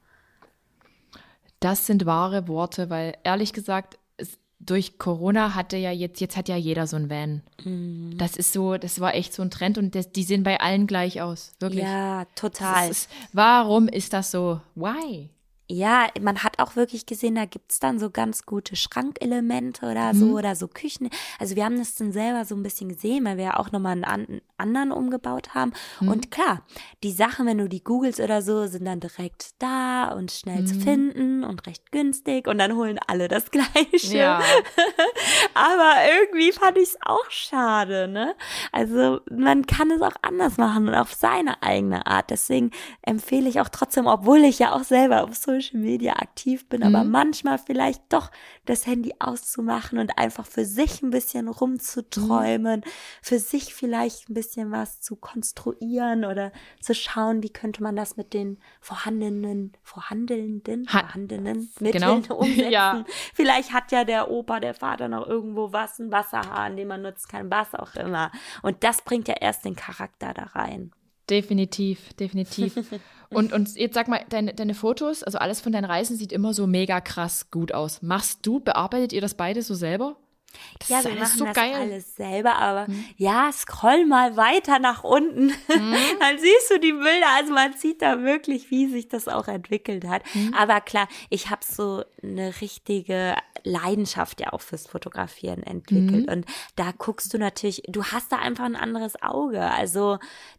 Das sind wahre Worte, weil ehrlich gesagt, es, durch Corona hatte ja jetzt, jetzt hat ja jeder so ein Van. Mhm. Das ist so, das war echt so ein Trend und das, die sehen bei allen gleich aus. Wirklich. Ja, total. ist, warum ist das so? Why? Ja, man hat auch wirklich gesehen, da gibt's dann so ganz gute Schrankelemente oder so Mhm. oder so Küchen. Also wir haben das dann selber so ein bisschen gesehen, weil wir ja auch nochmal einen an, anderen umgebaut haben. Mhm. Und klar, die Sachen, wenn du die googelst oder so, sind dann direkt da und schnell zu Mhm. finden und recht günstig und dann holen alle das Gleiche. Ja. Aber irgendwie fand ich es auch schade, ne? Also man kann es auch anders machen und auf seine eigene Art. Deswegen empfehle ich auch trotzdem, obwohl ich ja auch selber auf Social Media aktiv bin, aber Mhm. manchmal vielleicht doch das Handy auszumachen und einfach für sich ein bisschen rumzuträumen, für sich vielleicht ein bisschen was zu konstruieren oder zu schauen, wie könnte man das mit den vorhandenen, vorhandenen, Ha- vorhandenen Genau. Mitteln umsetzen. Ja. Vielleicht hat ja der Opa, der Vater noch irgendwo was, einen Wasserhahn, den man nutzen kann, was auch immer. Und das bringt ja erst den Charakter da rein. Definitiv, definitiv. Und, und jetzt sag mal, deine, deine Fotos, also alles von deinen Reisen sieht immer so mega krass gut aus. Machst du, bearbeitet ihr das beide so selber? Das ja, ist wir alles machen so das geil. alles selber, aber ja, scroll mal weiter nach unten. Dann siehst du die Bilder. Also man sieht da wirklich, wie sich das auch entwickelt hat. Aber klar, ich habe so eine richtige Leidenschaft ja auch fürs Fotografieren entwickelt. Und da guckst du natürlich, du hast da einfach ein anderes Auge. Also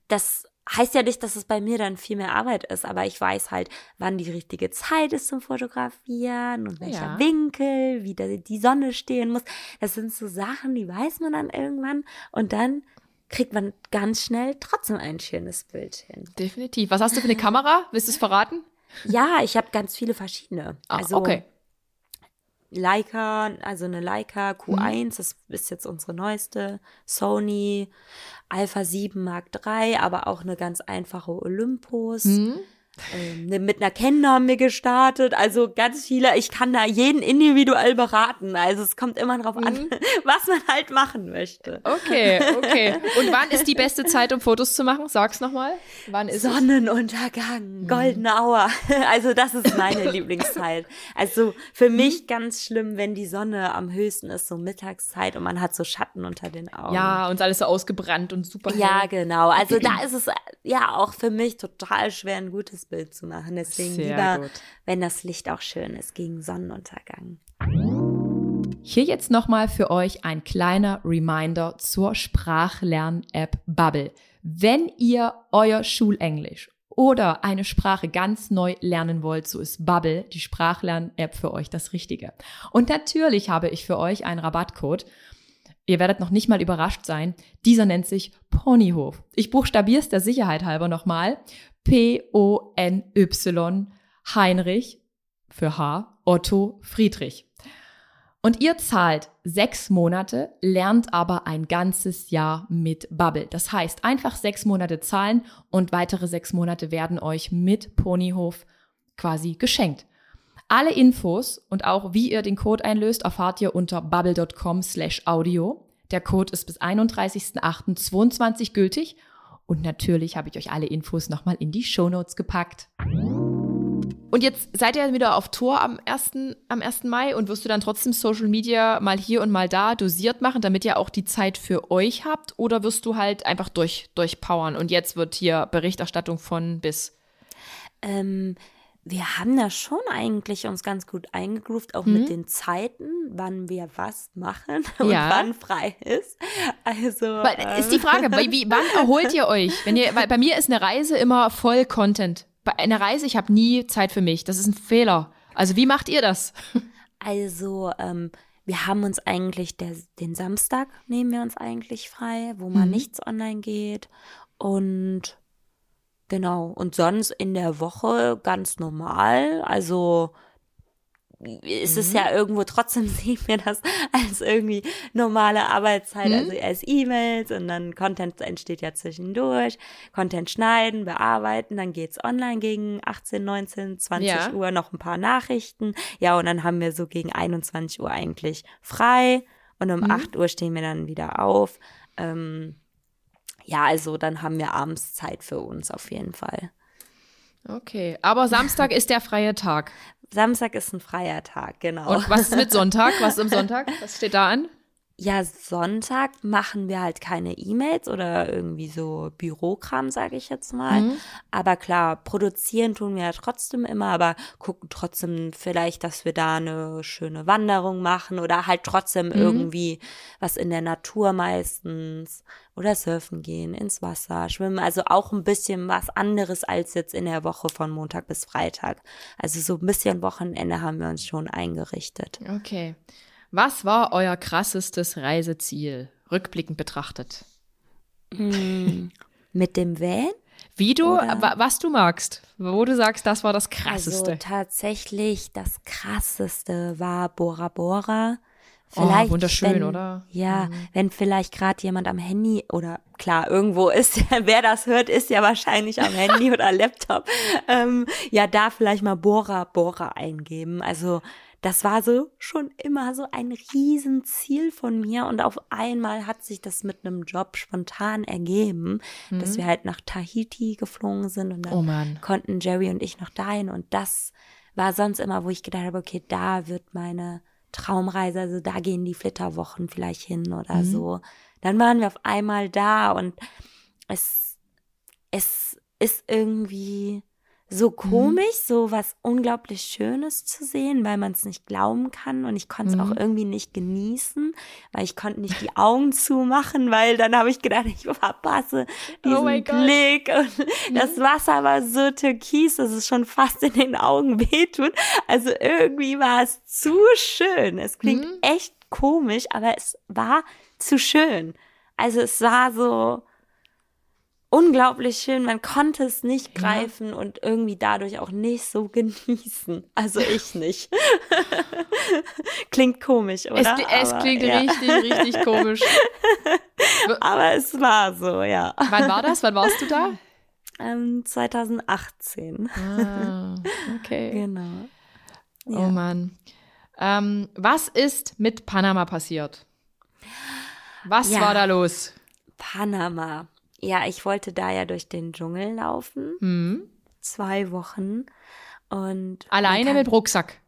das heißt ja nicht, dass es bei mir dann viel mehr Arbeit ist, aber ich weiß halt, wann die richtige Zeit ist zum Fotografieren und welcher Ja. Winkel, wie die Sonne stehen muss. Das sind so Sachen, die weiß man dann irgendwann und dann kriegt man ganz schnell trotzdem ein schönes Bild hin. Definitiv. Was hast du für eine Kamera? Willst du es verraten? Ja, ich habe ganz viele verschiedene. Ah, also okay. Leica, also eine Leica Q1, das ist jetzt unsere neueste. Sony Alpha 7 Mark III, aber auch eine ganz einfache Olympus. Hm? Ähm, ne- mit einer Canon haben wir gestartet, also ganz viele. Ich kann da jeden individuell beraten. Also es kommt immer drauf an, was man halt machen möchte. Okay, okay. Und wann ist die beste Zeit, um Fotos zu machen? Sag's nochmal. Wann ist? Sonnenuntergang, goldene Hour. Also das ist meine Lieblingszeit. Also für mich ganz schlimm, wenn die Sonne am höchsten ist, so Mittagszeit und man hat so Schatten unter den Augen. Ja, und alles so ausgebrannt und super hell. Ja, genau. Also da ist es äh, ja auch für mich total schwer, ein gutes Bild zu machen. Deswegen Sehr lieber, gut. wenn das Licht auch schön ist, gegen Sonnenuntergang. Hier jetzt nochmal für euch ein kleiner Reminder zur Sprachlern-App Bubble. Wenn ihr euer Schulenglisch oder eine Sprache ganz neu lernen wollt, so ist Bubble, die Sprachlern-App für euch das Richtige. Und natürlich habe ich für euch einen Rabattcode. Ihr werdet noch nicht mal überrascht sein. Dieser nennt sich Ponyhof. Ich buchstabiere es der Sicherheit halber nochmal. P-O-N-Y Heinrich für H, Otto Friedrich. Und ihr zahlt sechs Monate, lernt aber ein ganzes Jahr mit Bubble. Das heißt, einfach sechs Monate zahlen und weitere sechs Monate werden euch mit Ponyhof quasi geschenkt. Alle Infos und auch wie ihr den Code einlöst, erfahrt ihr unter bubble.com slash audio. Der Code ist bis 31.08.22 gültig. Und natürlich habe ich euch alle Infos nochmal in die Shownotes gepackt. Und jetzt seid ihr wieder auf Tour am 1. am 1. Mai und wirst du dann trotzdem Social Media mal hier und mal da dosiert machen, damit ihr auch die Zeit für euch habt? Oder wirst du halt einfach durch, durchpowern und jetzt wird hier Berichterstattung von bis? Ähm, wir haben da schon eigentlich uns ganz gut eingegroovt, auch mit den Zeiten, wann wir was machen und Mhm. Ja. wann frei ist. Also Weil, ähm, ist die Frage, weil, wie, wann erholt ihr euch? Wenn ihr, weil bei mir ist eine Reise immer voll Content. Bei einer Reise, ich habe nie Zeit für mich. Das ist ein Fehler. Also wie macht ihr das? Also, ähm, wir haben uns eigentlich, der, den Samstag nehmen wir uns eigentlich frei, wo mal Mhm. nichts online geht. Und genau, und sonst in der Woche ganz normal. Also es ist ja irgendwo trotzdem sehen wir das als irgendwie normale Arbeitszeit, also erst E-Mails und dann Content entsteht ja zwischendurch, Content schneiden, bearbeiten, dann geht's online gegen 18, 19, 20 Ja. Uhr noch ein paar Nachrichten. Ja, und dann haben wir so gegen 21 Uhr eigentlich frei und um 8 Uhr stehen wir dann wieder auf. Ähm, ja, also dann haben wir abends Zeit für uns auf jeden Fall. Okay, aber Samstag ist der freie Tag. Samstag ist ein freier Tag, genau. Und was ist mit Sonntag? Was ist am Sonntag? Was steht da an? Ja, Sonntag machen wir halt keine E-Mails oder irgendwie so Bürokram, sage ich jetzt mal. Mhm. Aber klar, produzieren tun wir ja trotzdem immer, aber gucken trotzdem vielleicht, dass wir da eine schöne Wanderung machen oder halt trotzdem mhm. irgendwie was in der Natur meistens oder surfen gehen, ins Wasser, schwimmen. Also auch ein bisschen was anderes als jetzt in der Woche von Montag bis Freitag. Also so ein bisschen Wochenende haben wir uns schon eingerichtet. Okay. Was war euer krassestes Reiseziel, rückblickend betrachtet? Hm, mit dem Van? Wie du, Oder? was du magst, wo du sagst, das war das krasseste. Also tatsächlich das krasseste war Bora Bora. Oh, vielleicht, oh, wunderschön, wenn, oder? Ja, mhm. wenn vielleicht gerade jemand am Handy oder klar, irgendwo ist, wer das hört, ist ja wahrscheinlich am Handy oder Laptop. Ähm, ja, da vielleicht mal Bora Bora eingeben. Also das war so schon immer so ein Riesenziel von mir und auf einmal hat sich das mit einem Job spontan ergeben, mhm. dass wir halt nach Tahiti geflogen sind und dann oh konnten Jerry und ich noch dahin und das war sonst immer, wo ich gedacht habe, okay, da wird meine Traumreise, also da gehen die Flitterwochen vielleicht hin oder mhm. so. Dann waren wir auf einmal da und es, es ist irgendwie so mhm. komisch, mhm. so was unglaublich Schönes zu sehen, weil man es nicht glauben kann und ich konnte es mhm. auch irgendwie nicht genießen, weil ich konnte nicht die Augen zumachen, weil dann habe ich gedacht, ich verpasse oh diesen oh Blick und mhm. das Wasser war so türkis, dass es schon fast in den Augen wehtut. Also irgendwie war es zu schön. Es klingt mhm. echt komisch, aber es war zu schön. Also es war so, unglaublich schön. Man konnte es nicht greifen ja. und irgendwie dadurch auch nicht so genießen. Also ich nicht. klingt komisch, oder? Es, es Aber, klingt ja. richtig, richtig komisch. Aber es war so, ja. Wann war das? Wann warst du da? Ähm, 2018. Ah, okay. Genau. Oh ja. Oh Mann. Ähm, was ist mit Panama passiert? Was war da los? Panama. Ja, ich wollte da ja durch den Dschungel laufen. Mhm. Zwei Wochen. Und alleine mit Rucksack.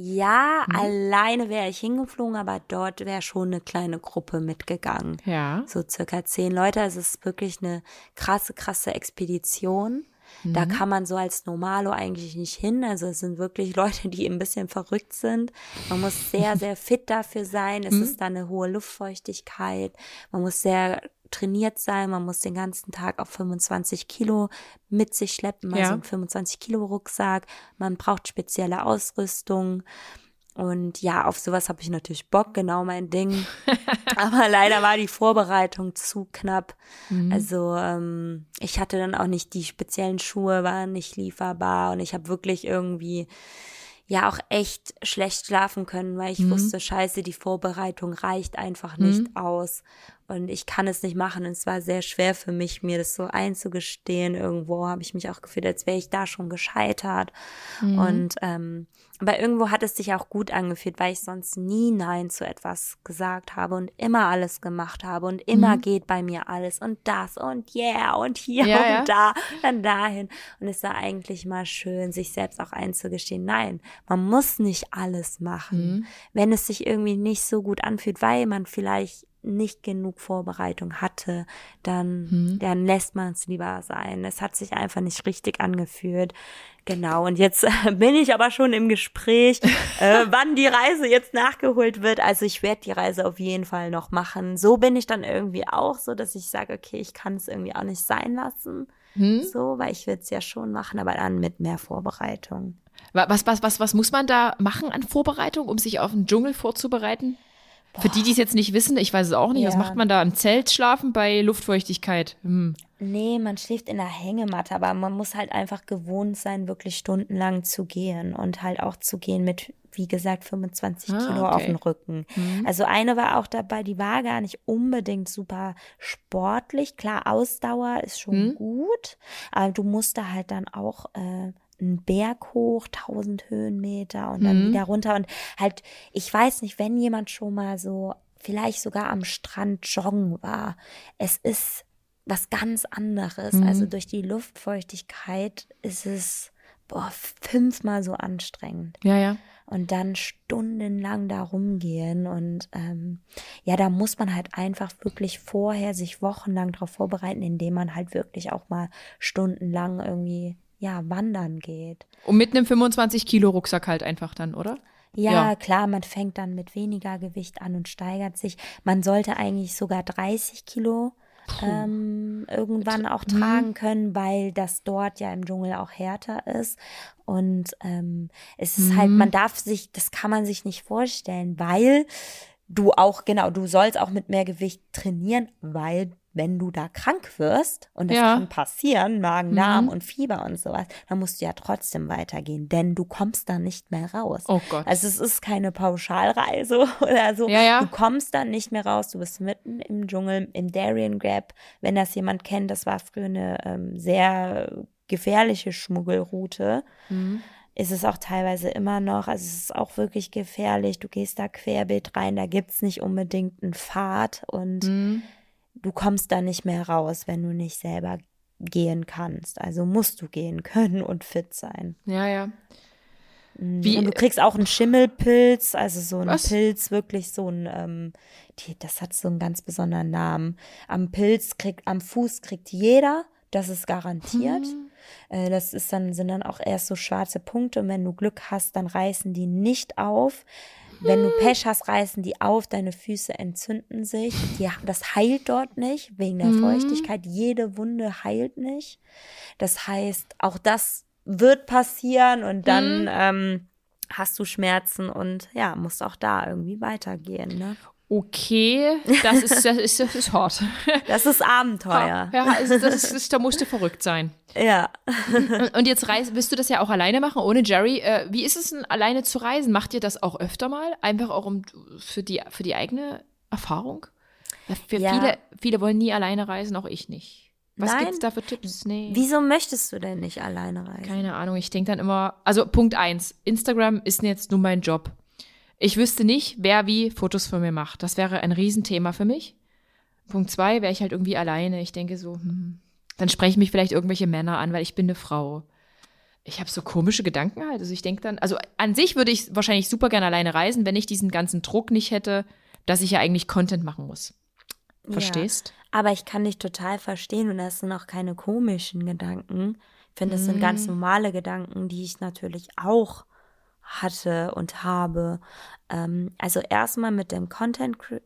Ja, mhm. alleine wäre ich hingeflogen, aber dort wäre schon eine kleine Gruppe mitgegangen. Ja. So circa zehn Leute. Also es ist wirklich eine krasse, krasse Expedition. Mhm. Da kann man so als Normalo eigentlich nicht hin. Also es sind wirklich Leute, die ein bisschen verrückt sind. Man muss sehr, sehr fit dafür sein. Es mhm. ist da eine hohe Luftfeuchtigkeit. Man muss sehr trainiert sein, man muss den ganzen Tag auf 25 Kilo mit sich schleppen, also ja. einen 25 Kilo Rucksack, man braucht spezielle Ausrüstung. Und ja, auf sowas habe ich natürlich Bock, genau mein Ding. Aber leider war die Vorbereitung zu knapp. Mhm. Also ähm, ich hatte dann auch nicht die speziellen Schuhe, waren nicht lieferbar und ich habe wirklich irgendwie ja auch echt schlecht schlafen können, weil ich mhm. wusste, scheiße, die Vorbereitung reicht einfach nicht mhm. aus und ich kann es nicht machen. Und es war sehr schwer für mich, mir das so einzugestehen. Irgendwo habe ich mich auch gefühlt, als wäre ich da schon gescheitert. Mhm. Und ähm, aber irgendwo hat es sich auch gut angefühlt, weil ich sonst nie Nein zu etwas gesagt habe und immer alles gemacht habe und immer mhm. geht bei mir alles und das und yeah und hier ja, und ja. da, dann dahin. Und es war eigentlich mal schön, sich selbst auch einzugestehen. Nein, man muss nicht alles machen. Mhm. Wenn es sich irgendwie nicht so gut anfühlt, weil man vielleicht nicht genug Vorbereitung hatte, dann, hm. dann lässt man es lieber sein. Es hat sich einfach nicht richtig angefühlt. Genau, und jetzt äh, bin ich aber schon im Gespräch, äh, wann die Reise jetzt nachgeholt wird. Also ich werde die Reise auf jeden Fall noch machen. So bin ich dann irgendwie auch, so dass ich sage, okay, ich kann es irgendwie auch nicht sein lassen. Hm? So, weil ich will es ja schon machen, aber dann mit mehr Vorbereitung. Was, was, was, was muss man da machen an Vorbereitung, um sich auf den Dschungel vorzubereiten? Für die, die es jetzt nicht wissen, ich weiß es auch nicht, ja. was macht man da? Im Zelt schlafen bei Luftfeuchtigkeit? Hm. Nee, man schläft in der Hängematte, aber man muss halt einfach gewohnt sein, wirklich stundenlang zu gehen und halt auch zu gehen mit, wie gesagt, 25 ah, Kilo okay. auf dem Rücken. Mhm. Also eine war auch dabei, die war gar nicht unbedingt super sportlich. Klar, Ausdauer ist schon mhm. gut, aber du musst da halt dann auch äh, einen Berg hoch, 1000 Höhenmeter und dann mhm. wieder runter und halt, ich weiß nicht, wenn jemand schon mal so vielleicht sogar am Strand joggen war, es ist was ganz anderes. Mhm. Also durch die Luftfeuchtigkeit ist es boah, fünfmal so anstrengend. Ja, ja. und dann stundenlang da rumgehen. Und ähm, ja, da muss man halt einfach wirklich vorher sich wochenlang darauf vorbereiten, indem man halt wirklich auch mal stundenlang irgendwie ja wandern geht. Und mit einem 25 Kilo Rucksack halt einfach dann, oder? Ja, ja, klar, man fängt dann mit weniger Gewicht an und steigert sich. Man sollte eigentlich sogar 30 Kilo ähm, irgendwann auch mhm. tragen können, weil das dort ja im Dschungel auch härter ist. Und ähm, es ist halt, mhm. halt, man darf sich, das kann man sich nicht vorstellen, weil du auch, genau, du sollst auch mit mehr Gewicht trainieren, weil wenn du da krank wirst, und das ja. kann passieren, Magen, Darm mhm. und Fieber und sowas, dann musst du ja trotzdem weitergehen, denn du kommst da nicht mehr raus. Oh Gott. Also es ist keine Pauschalreise oder so. Ja, ja. Du kommst dann nicht mehr raus, du bist mitten im Dschungel, im Darien Gap. Wenn das jemand kennt, das war früher eine ähm, sehr gefährliche Schmuggelroute. Mhm ist es auch teilweise immer noch. Also es ist auch wirklich gefährlich. Du gehst da querbeet rein, da gibt es nicht unbedingt einen Pfad und mhm du kommst da nicht mehr raus, wenn du nicht selber gehen kannst. Also musst du gehen können und fit sein. Ja, ja. Mm, Wie, und du kriegst auch einen Schimmelpilz, also so ein? Pilz, wirklich so ein, ähm, die, das hat so einen ganz besonderen Namen. Am Pilz kriegt, am Fuß kriegt jeder, das ist garantiert. Hm. Äh, das ist dann, sind dann auch erst so schwarze Punkte und wenn du Glück hast, dann reißen die nicht auf. Wenn du Pech hast, reißen die auf, deine Füße entzünden sich. Die, das heilt dort nicht, wegen der mhm. Feuchtigkeit. Jede Wunde heilt nicht. Das heißt, auch das wird passieren und dann mhm. ähm, hast du Schmerzen und ja, musst auch da irgendwie weitergehen. Ne? Okay, das ist, das ist, das ist hart. Das ist Abenteuer. Ja, also das ist, das, da musst du verrückt sein. Ja. Und jetzt reist, willst du das ja auch alleine machen, ohne Jerry. Äh, wie ist es denn, alleine zu reisen? Macht ihr das auch öfter mal? Einfach auch um, für, die, für die eigene Erfahrung? Für ja. viele, viele wollen nie alleine reisen, auch ich nicht. Was Nein. gibt's da für Tipps? Nee. Wieso möchtest du denn nicht alleine reisen? Keine Ahnung, ich denke dann immer, also Punkt eins, Instagram ist jetzt nur mein Job. Ich wüsste nicht, wer wie Fotos von mir macht. Das wäre ein Riesenthema für mich. Punkt zwei, wäre ich halt irgendwie alleine. Ich denke so, hm, dann sprechen mich vielleicht irgendwelche Männer an, weil ich bin eine Frau. Ich habe so komische Gedanken halt. Also ich denke dann, also an sich würde ich wahrscheinlich super gerne alleine reisen, wenn ich diesen ganzen Druck nicht hätte, dass ich ja eigentlich Content machen muss. Verstehst? Ja, aber ich kann dich total verstehen und das sind auch keine komischen Gedanken. Ich finde, das sind ganz mhm. normale Gedanken, die ich natürlich auch hatte und habe. Ähm, also erstmal mit dem Content kre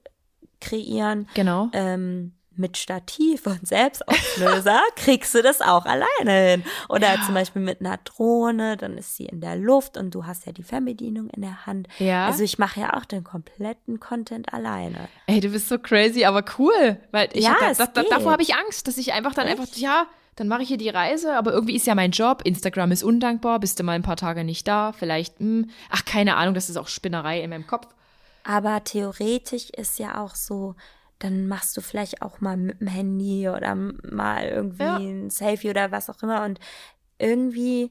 kreieren. Genau. Ähm, mit Stativ und Selbstauflöser kriegst du das auch alleine hin. Oder ja. zum Beispiel mit einer Drohne, dann ist sie in der Luft und du hast ja die Fernbedienung in der Hand. Ja. Also ich mache ja auch den kompletten Content alleine. Ey, du bist so crazy, aber cool. Weil ich ja, da, da, davor habe ich Angst, dass ich einfach dann Echt? einfach, ja, dann mache ich hier die Reise, aber irgendwie ist ja mein Job. Instagram ist undankbar, bist du mal ein paar Tage nicht da, vielleicht, mh, hm, ach, keine Ahnung, das ist auch Spinnerei in meinem Kopf. Aber theoretisch ist ja auch so, dann machst du vielleicht auch mal mit dem Handy oder mal irgendwie ja. ein Selfie oder was auch immer und irgendwie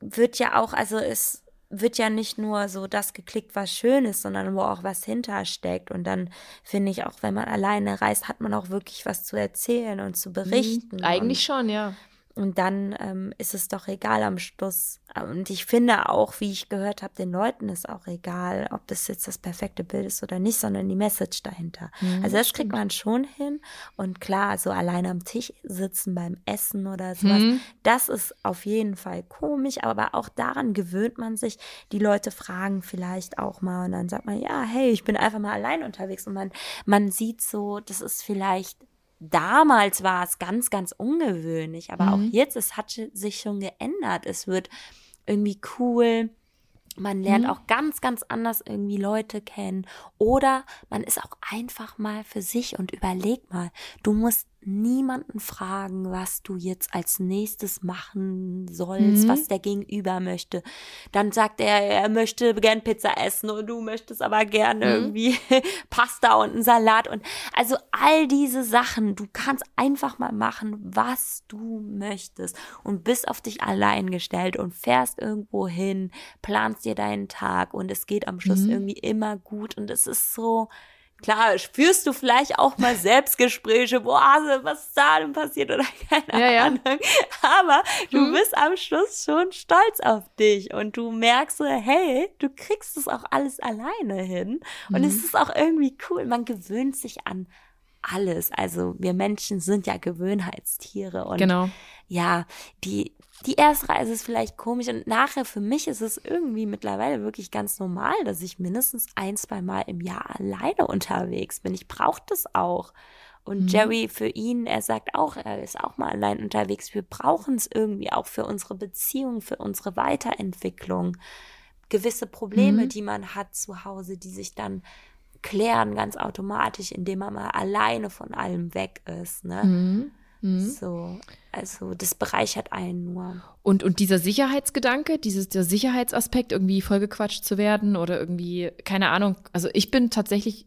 wird ja auch, also es wird ja nicht nur so das geklickt, was schön ist, sondern wo auch was hintersteckt. Und dann finde ich auch, wenn man alleine reist, hat man auch wirklich was zu erzählen und zu berichten. Mhm, eigentlich schon, ja. Und dann ähm, ist es doch egal am Schluss. Und ich finde auch, wie ich gehört habe, den Leuten ist auch egal, ob das jetzt das perfekte Bild ist oder nicht, sondern die Message dahinter. Mhm, also das kriegt man schon hin. Und klar, so alleine am Tisch sitzen beim Essen oder sowas, mhm. das ist auf jeden Fall komisch, aber auch daran gewöhnt man sich. Die Leute fragen vielleicht auch mal und dann sagt man, ja, hey, ich bin einfach mal allein unterwegs. Und man, man sieht so, das ist vielleicht damals war es ganz, ganz ungewöhnlich, aber mhm. auch jetzt, es hat sich schon geändert. Es wird irgendwie cool. Man lernt mhm. auch ganz, ganz anders irgendwie Leute kennen. Oder man ist auch einfach mal für sich und überleg mal, du musst niemanden fragen, was du jetzt als nächstes machen sollst, mhm. was der Gegenüber möchte. Dann sagt er, er möchte gern Pizza essen und du möchtest aber gerne mhm. irgendwie Pasta und einen Salat und also all diese Sachen, du kannst einfach mal machen, was du möchtest und bist auf dich allein gestellt und fährst irgendwo hin, planst dir deinen Tag und es geht am Schluss mhm. irgendwie immer gut und es ist so klar, spürst du vielleicht auch mal Selbstgespräche, boah, was ist da denn passiert oder keine Ja, ja. Ahnung. Aber du Mhm. bist am Schluss schon stolz auf dich und du merkst so, hey, du kriegst es auch alles alleine hin. Und Mhm. es ist auch irgendwie cool. Man gewöhnt sich an alles. Also wir Menschen sind ja Gewöhnheitstiere und Genau. ja, die, die erste Reise ist vielleicht komisch und nachher für mich ist es irgendwie mittlerweile wirklich ganz normal, dass ich mindestens ein, zwei Mal im Jahr alleine unterwegs bin. Ich brauche das auch. Und Mhm. Jerry für ihn, er sagt auch, er ist auch mal allein unterwegs. Wir brauchen es irgendwie auch für unsere Beziehung, für unsere Weiterentwicklung. Gewisse Probleme, Mhm. die man hat zu Hause, die sich dann klären ganz automatisch, indem man mal alleine von allem weg ist. Ne? Mhm. Mhm. So, also das bereichert einen nur. Und, und dieser Sicherheitsgedanke, dieses, der Sicherheitsaspekt, irgendwie vollgequatscht zu werden oder irgendwie, keine Ahnung. Also ich bin tatsächlich,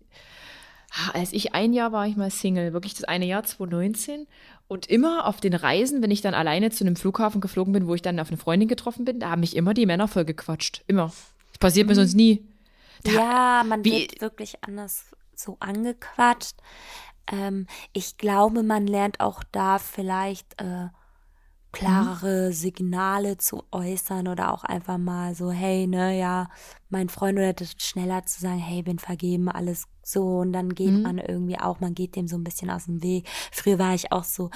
ah, als ich ein Jahr war ich mal Single, wirklich das eine Jahr 2019. Und immer auf den Reisen, wenn ich dann alleine zu einem Flughafen geflogen bin, wo ich dann auf eine Freundin getroffen bin, da haben mich immer die Männer vollgequatscht. Immer. Das passiert mir sonst nie. Da- ja, man wie- wird wirklich anders so angequatscht. Ähm, ich glaube, man lernt auch da vielleicht äh, klarere Signale zu äußern oder auch einfach mal so, hey, ne, ja, mein Freund oder das schneller zu sagen, hey, bin vergeben, alles so und dann geht Mhm. man irgendwie auch, man geht dem so ein bisschen aus dem Weg. Früher war ich auch so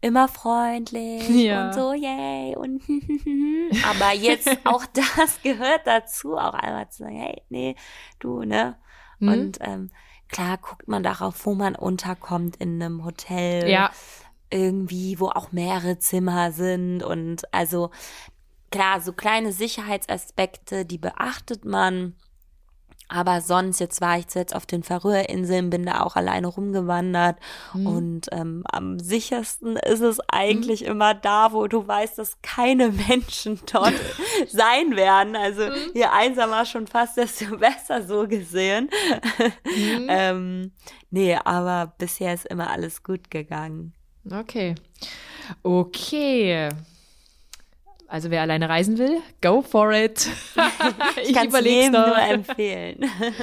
immer freundlich Ja. und so, yay und aber jetzt auch das gehört dazu, auch einmal zu sagen, hey, nee, du, ne? Mhm. Und ähm, klar guckt man darauf, wo man unterkommt in einem Hotel Ja, irgendwie, wo auch mehrere Zimmer sind und also klar, so kleine Sicherheitsaspekte, die beachtet man. Aber sonst, jetzt war ich zuletzt auf den Färöerinseln, bin da auch alleine rumgewandert Mhm. und ähm, am sichersten ist es eigentlich immer da, wo du weißt, dass keine Menschen dort sein werden. Also Mhm. je einsamer schon fast, desto besser so gesehen. Mhm. ähm, nee, aber bisher ist immer alles gut gegangen. Okay. Okay. Also wer alleine reisen will, go for it. Ich kann es überleg's jedem noch. nur empfehlen.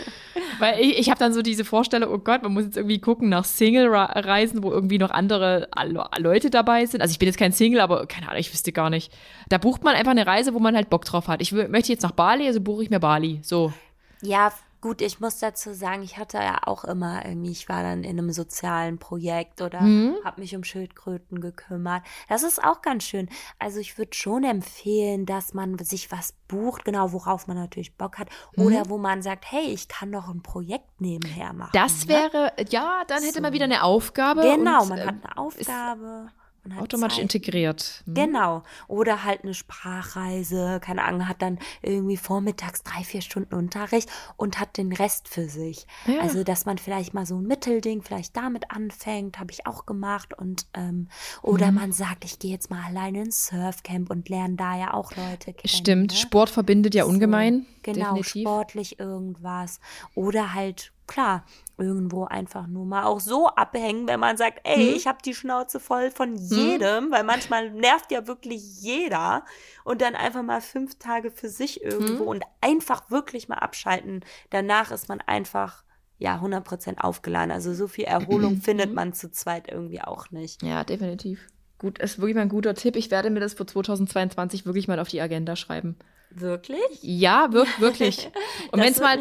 Weil ich, ich habe dann so diese Vorstellung, oh Gott, man muss jetzt irgendwie gucken nach Single-Reisen, wo irgendwie noch andere Le- Leute dabei sind. Also ich bin jetzt kein Single, aber keine Ahnung, ich wüsste gar nicht. Da bucht man einfach eine Reise, wo man halt Bock drauf hat. Ich möchte jetzt nach Bali, also buche ich mir Bali. So. Ja, gut, ich muss dazu sagen, ich hatte ja auch immer irgendwie, ich war dann in einem sozialen Projekt oder Mhm. habe mich um Schildkröten gekümmert. Das ist auch ganz schön. Also ich würde schon empfehlen, dass man sich was bucht, genau worauf man natürlich Bock hat Mhm. oder wo man sagt, hey, ich kann noch ein Projekt nebenher machen. Das ne? wäre, ja, dann hätte So. man wieder eine Aufgabe. Genau, und, man hat eine Aufgabe. Automatisch Zeit. integriert. Hm. Genau. Oder halt eine Sprachreise, keine Ahnung, hat dann irgendwie vormittags drei, vier Stunden Unterricht und hat den Rest für sich. Ja. Also, dass man vielleicht mal so ein Mittelding vielleicht damit anfängt, habe ich auch gemacht. Und ähm, oder Mhm. man sagt, ich gehe jetzt mal alleine ins Surfcamp und lerne da ja auch Leute kennen. Stimmt, ne? Sport verbindet ja So, ungemein. Genau, definitiv. sportlich irgendwas. Oder halt, klar, irgendwo einfach nur mal auch so abhängen, wenn man sagt, ey, Mhm. ich habe die Schnauze voll von jedem, weil manchmal nervt ja wirklich jeder. Und dann einfach mal fünf Tage für sich irgendwo Mhm. und einfach wirklich mal abschalten. Danach ist man einfach, ja, 100% aufgeladen. Also so viel Erholung Mhm. findet man zu zweit irgendwie auch nicht. Ja, definitiv. Gut, ist wirklich mal ein guter Tipp. Ich werde mir das für 2022 wirklich mal auf die Agenda schreiben. Wirklich? Ja, wir, wirklich. Und wenn es mal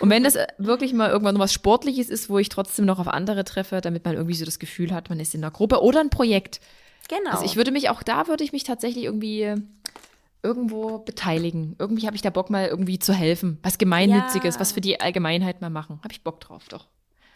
und wenn das äh, wirklich mal irgendwann was Sportliches ist, wo ich trotzdem noch auf andere treffe, damit man irgendwie so das Gefühl hat, man ist in einer Gruppe oder ein Projekt. Genau. Also ich würde mich auch da würde ich mich tatsächlich irgendwie äh, irgendwo beteiligen. Irgendwie habe ich da Bock mal irgendwie zu helfen, was gemeinnütziges, Ja. was für die Allgemeinheit mal machen. Habe ich Bock drauf, doch.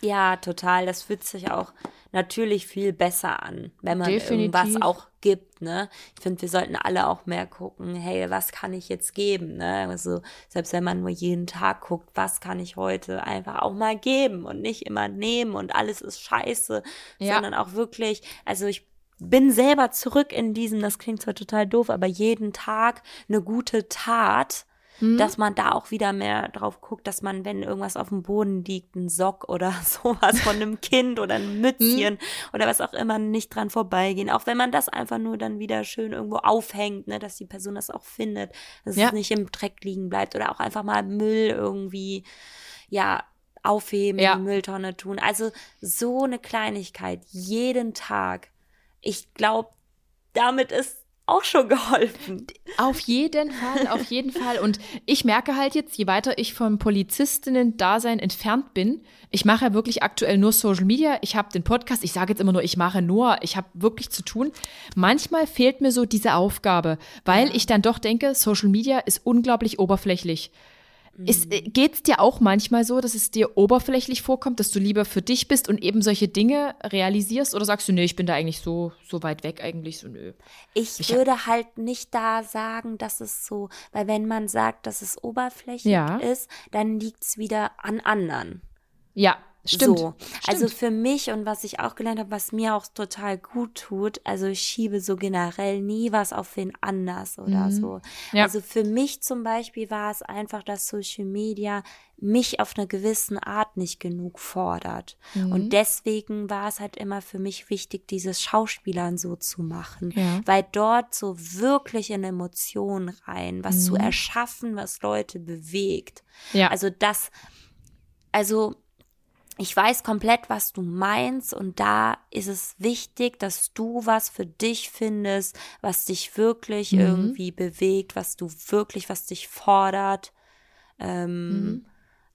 Ja, total. Das fühlt sich auch natürlich viel besser an, wenn man Definitiv. irgendwas auch gibt, ne? Ich finde, wir sollten alle auch mehr gucken, hey, was kann ich jetzt geben, ne? Also, selbst wenn man nur jeden Tag guckt, was kann ich heute einfach auch mal geben und nicht immer nehmen und alles ist scheiße, Ja. sondern auch wirklich, also ich bin selber zurück in diesem, das klingt zwar total doof, aber jeden Tag eine gute Tat, Hm? dass man da auch wieder mehr drauf guckt, dass man, wenn irgendwas auf dem Boden liegt, ein Sock oder sowas von einem Kind oder ein Mützchen oder was auch immer, nicht dran vorbeigehen. Auch wenn man das einfach nur dann wieder schön irgendwo aufhängt, ne, dass die Person das auch findet, dass Ja. es nicht im Dreck liegen bleibt oder auch einfach mal Müll irgendwie, ja, aufheben, ja. in die Mülltonne tun. Also so eine Kleinigkeit jeden Tag. Ich glaube, damit ist auch schon geholfen. Auf jeden Fall, auf jeden Fall. Und ich merke halt jetzt, je weiter ich vom Polizistinnen-Dasein entfernt bin, ich mache ja wirklich aktuell nur Social Media, ich habe den Podcast, ich sage jetzt immer nur, ich mache nur, ich habe wirklich zu tun. Manchmal fehlt mir so diese Aufgabe, weil ich dann doch denke, Social Media ist unglaublich oberflächlich. Ist, äh, geht's dir auch manchmal so, dass es dir oberflächlich vorkommt, dass du lieber für dich bist und eben solche Dinge realisierst? Oder sagst du, nee, ich bin da eigentlich so, so weit weg eigentlich, so nö. Ich, ich würde halt nicht da sagen, dass es so, weil wenn man sagt, dass es oberflächlich ja. ist, dann liegt's wieder an anderen. Ja, Stimmt. So. Stimmt. Also für mich und was ich auch gelernt habe, was mir auch total gut tut, also ich schiebe so generell nie was auf wen anders oder mhm. so. Ja. Also für mich zum Beispiel war es einfach, dass Social Media mich auf eine gewisse Art nicht genug fordert. Mhm. Und deswegen war es halt immer für mich wichtig, dieses Schauspielern so zu machen, ja. weil dort so wirklich in Emotionen rein, was mhm. zu erschaffen, was Leute bewegt. Ja. Also das, also ich weiß komplett, was du meinst und da ist es wichtig, dass du was für dich findest, was dich wirklich mhm. irgendwie bewegt, was du wirklich, was dich fordert, ähm, mhm.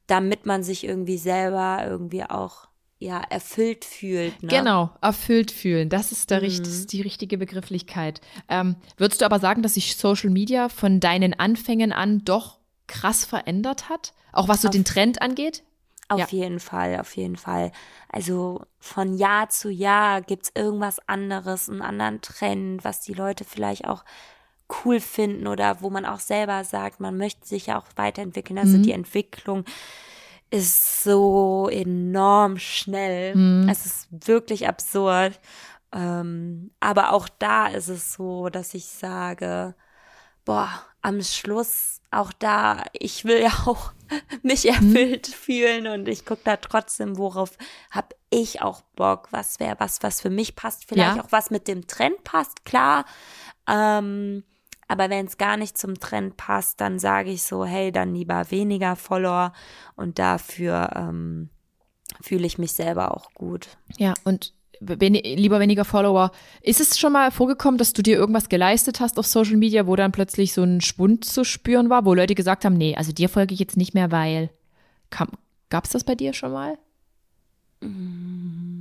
damit man sich irgendwie selber irgendwie auch ja erfüllt fühlt. Ne? Genau, erfüllt fühlen. Das ist, der, mhm. ist die richtige Begrifflichkeit. Ähm, würdest du aber sagen, dass sich Social Media von deinen Anfängen an doch krass verändert hat? Auch was so Auf den Trend angeht? Auf ja. jeden Fall, auf jeden Fall. Also von Jahr zu Jahr gibt's irgendwas anderes, einen anderen Trend, was die Leute vielleicht auch cool finden oder wo man auch selber sagt, man möchte sich ja auch weiterentwickeln. Also mhm. die Entwicklung ist so enorm schnell. Mhm. Es ist wirklich absurd. Ähm, aber auch da ist es so, dass ich sage, boah, am Schluss auch da, ich will ja auch mich erfüllt mhm. fühlen und ich gucke da trotzdem, worauf habe ich auch Bock, was wäre was, was für mich passt, vielleicht ja. auch was mit dem Trend passt, klar. Ähm, aber wenn es gar nicht zum Trend passt, dann sage ich so, hey, dann lieber weniger Follower und dafür ähm, fühle ich mich selber auch gut. Ja, und wen, lieber weniger Follower. Ist es schon mal vorgekommen, dass du dir irgendwas geleistet hast auf Social Media, wo dann plötzlich so ein Schwund zu spüren war, wo Leute gesagt haben, nee, also dir folge ich jetzt nicht mehr, weil. Gab es das bei dir schon mal? Mm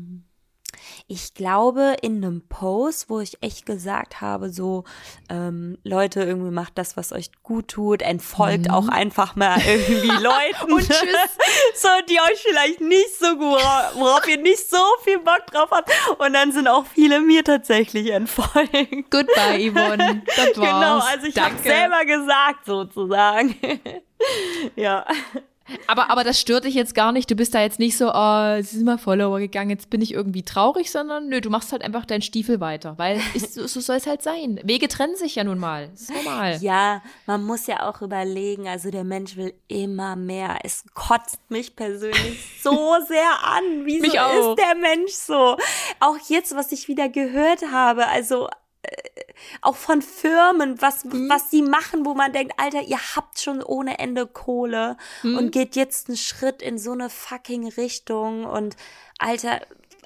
ich glaube, in einem Post, wo ich echt gesagt habe, so, ähm, Leute, irgendwie macht das, was euch gut tut, entfolgt mhm. auch einfach mal irgendwie Leuten. Und tschüss. so, die euch vielleicht nicht so gut, worauf ihr nicht so viel Bock drauf habt. Und dann sind auch viele mir tatsächlich entfolgt. Goodbye, Yvonne. Das genau, war's. Genau, also ich habe selber gesagt, sozusagen. ja. Aber, aber das stört dich jetzt gar nicht. Du bist da jetzt nicht so, oh, es ist mal Follower gegangen, jetzt bin ich irgendwie traurig, sondern nö, du machst halt einfach deinen Stiefel weiter. Weil ist, so soll es halt sein. Wege trennen sich ja nun mal. Das ist normal. Ja, man muss ja auch überlegen, also der Mensch will immer mehr. Es kotzt mich persönlich so sehr an. Wieso ist der Mensch so? Auch jetzt, was ich wieder gehört habe, also auch von Firmen, was, mhm. was sie machen, wo man denkt, Alter, ihr habt schon ohne Ende Kohle mhm. und geht jetzt einen Schritt in so eine fucking Richtung und Alter,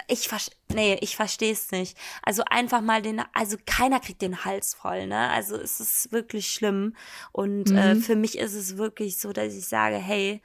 ich nee, ich verstehe es nicht. Also einfach mal den, also keiner kriegt den Hals voll, ne? Also es ist wirklich schlimm und äh, mhm. äh, für mich ist es wirklich so, dass ich sage, hey,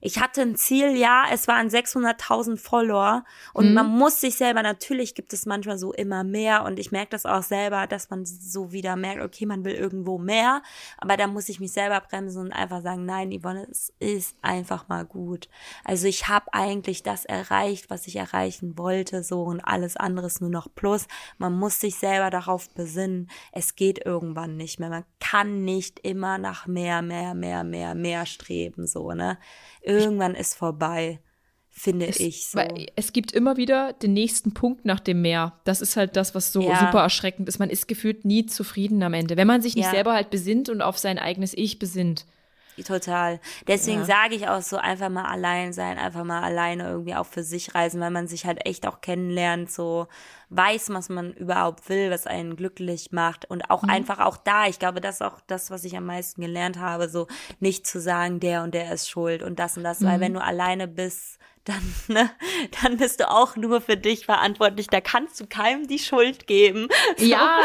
ich hatte ein Ziel, ja, es waren 600.000 Follower und mhm. man muss sich selber, natürlich gibt es manchmal so immer mehr und ich merke das auch selber, dass man so wieder merkt, okay, man will irgendwo mehr, aber da muss ich mich selber bremsen und einfach sagen, nein, Yvonne, es ist einfach mal gut. Also ich habe eigentlich das erreicht, was ich erreichen wollte, so und alles andere ist nur noch Plus. Man muss sich selber darauf besinnen, es geht irgendwann nicht mehr. Man kann nicht immer nach mehr, mehr, mehr, mehr, mehr streben, so, ne? Irgendwann ist vorbei, finde es, ich so. Es gibt immer wieder den nächsten Punkt nach dem Meer. Das ist halt das, was so ja. super erschreckend ist. Man ist gefühlt nie zufrieden am Ende, wenn man sich nicht ja. selber halt besinnt und auf sein eigenes Ich besinnt. Total. Deswegen ja. sage ich auch so, einfach mal allein sein, einfach mal alleine irgendwie auch für sich reisen, weil man sich halt echt auch kennenlernt, so weiß, was man überhaupt will, was einen glücklich macht und auch mhm. einfach auch da, ich glaube, das ist auch das, was ich am meisten gelernt habe, so nicht zu sagen, der und der ist schuld und das und das, mhm. weil wenn du alleine bist, dann, ne, dann bist du auch nur für dich verantwortlich. Da kannst du keinem die Schuld geben. So. Ja.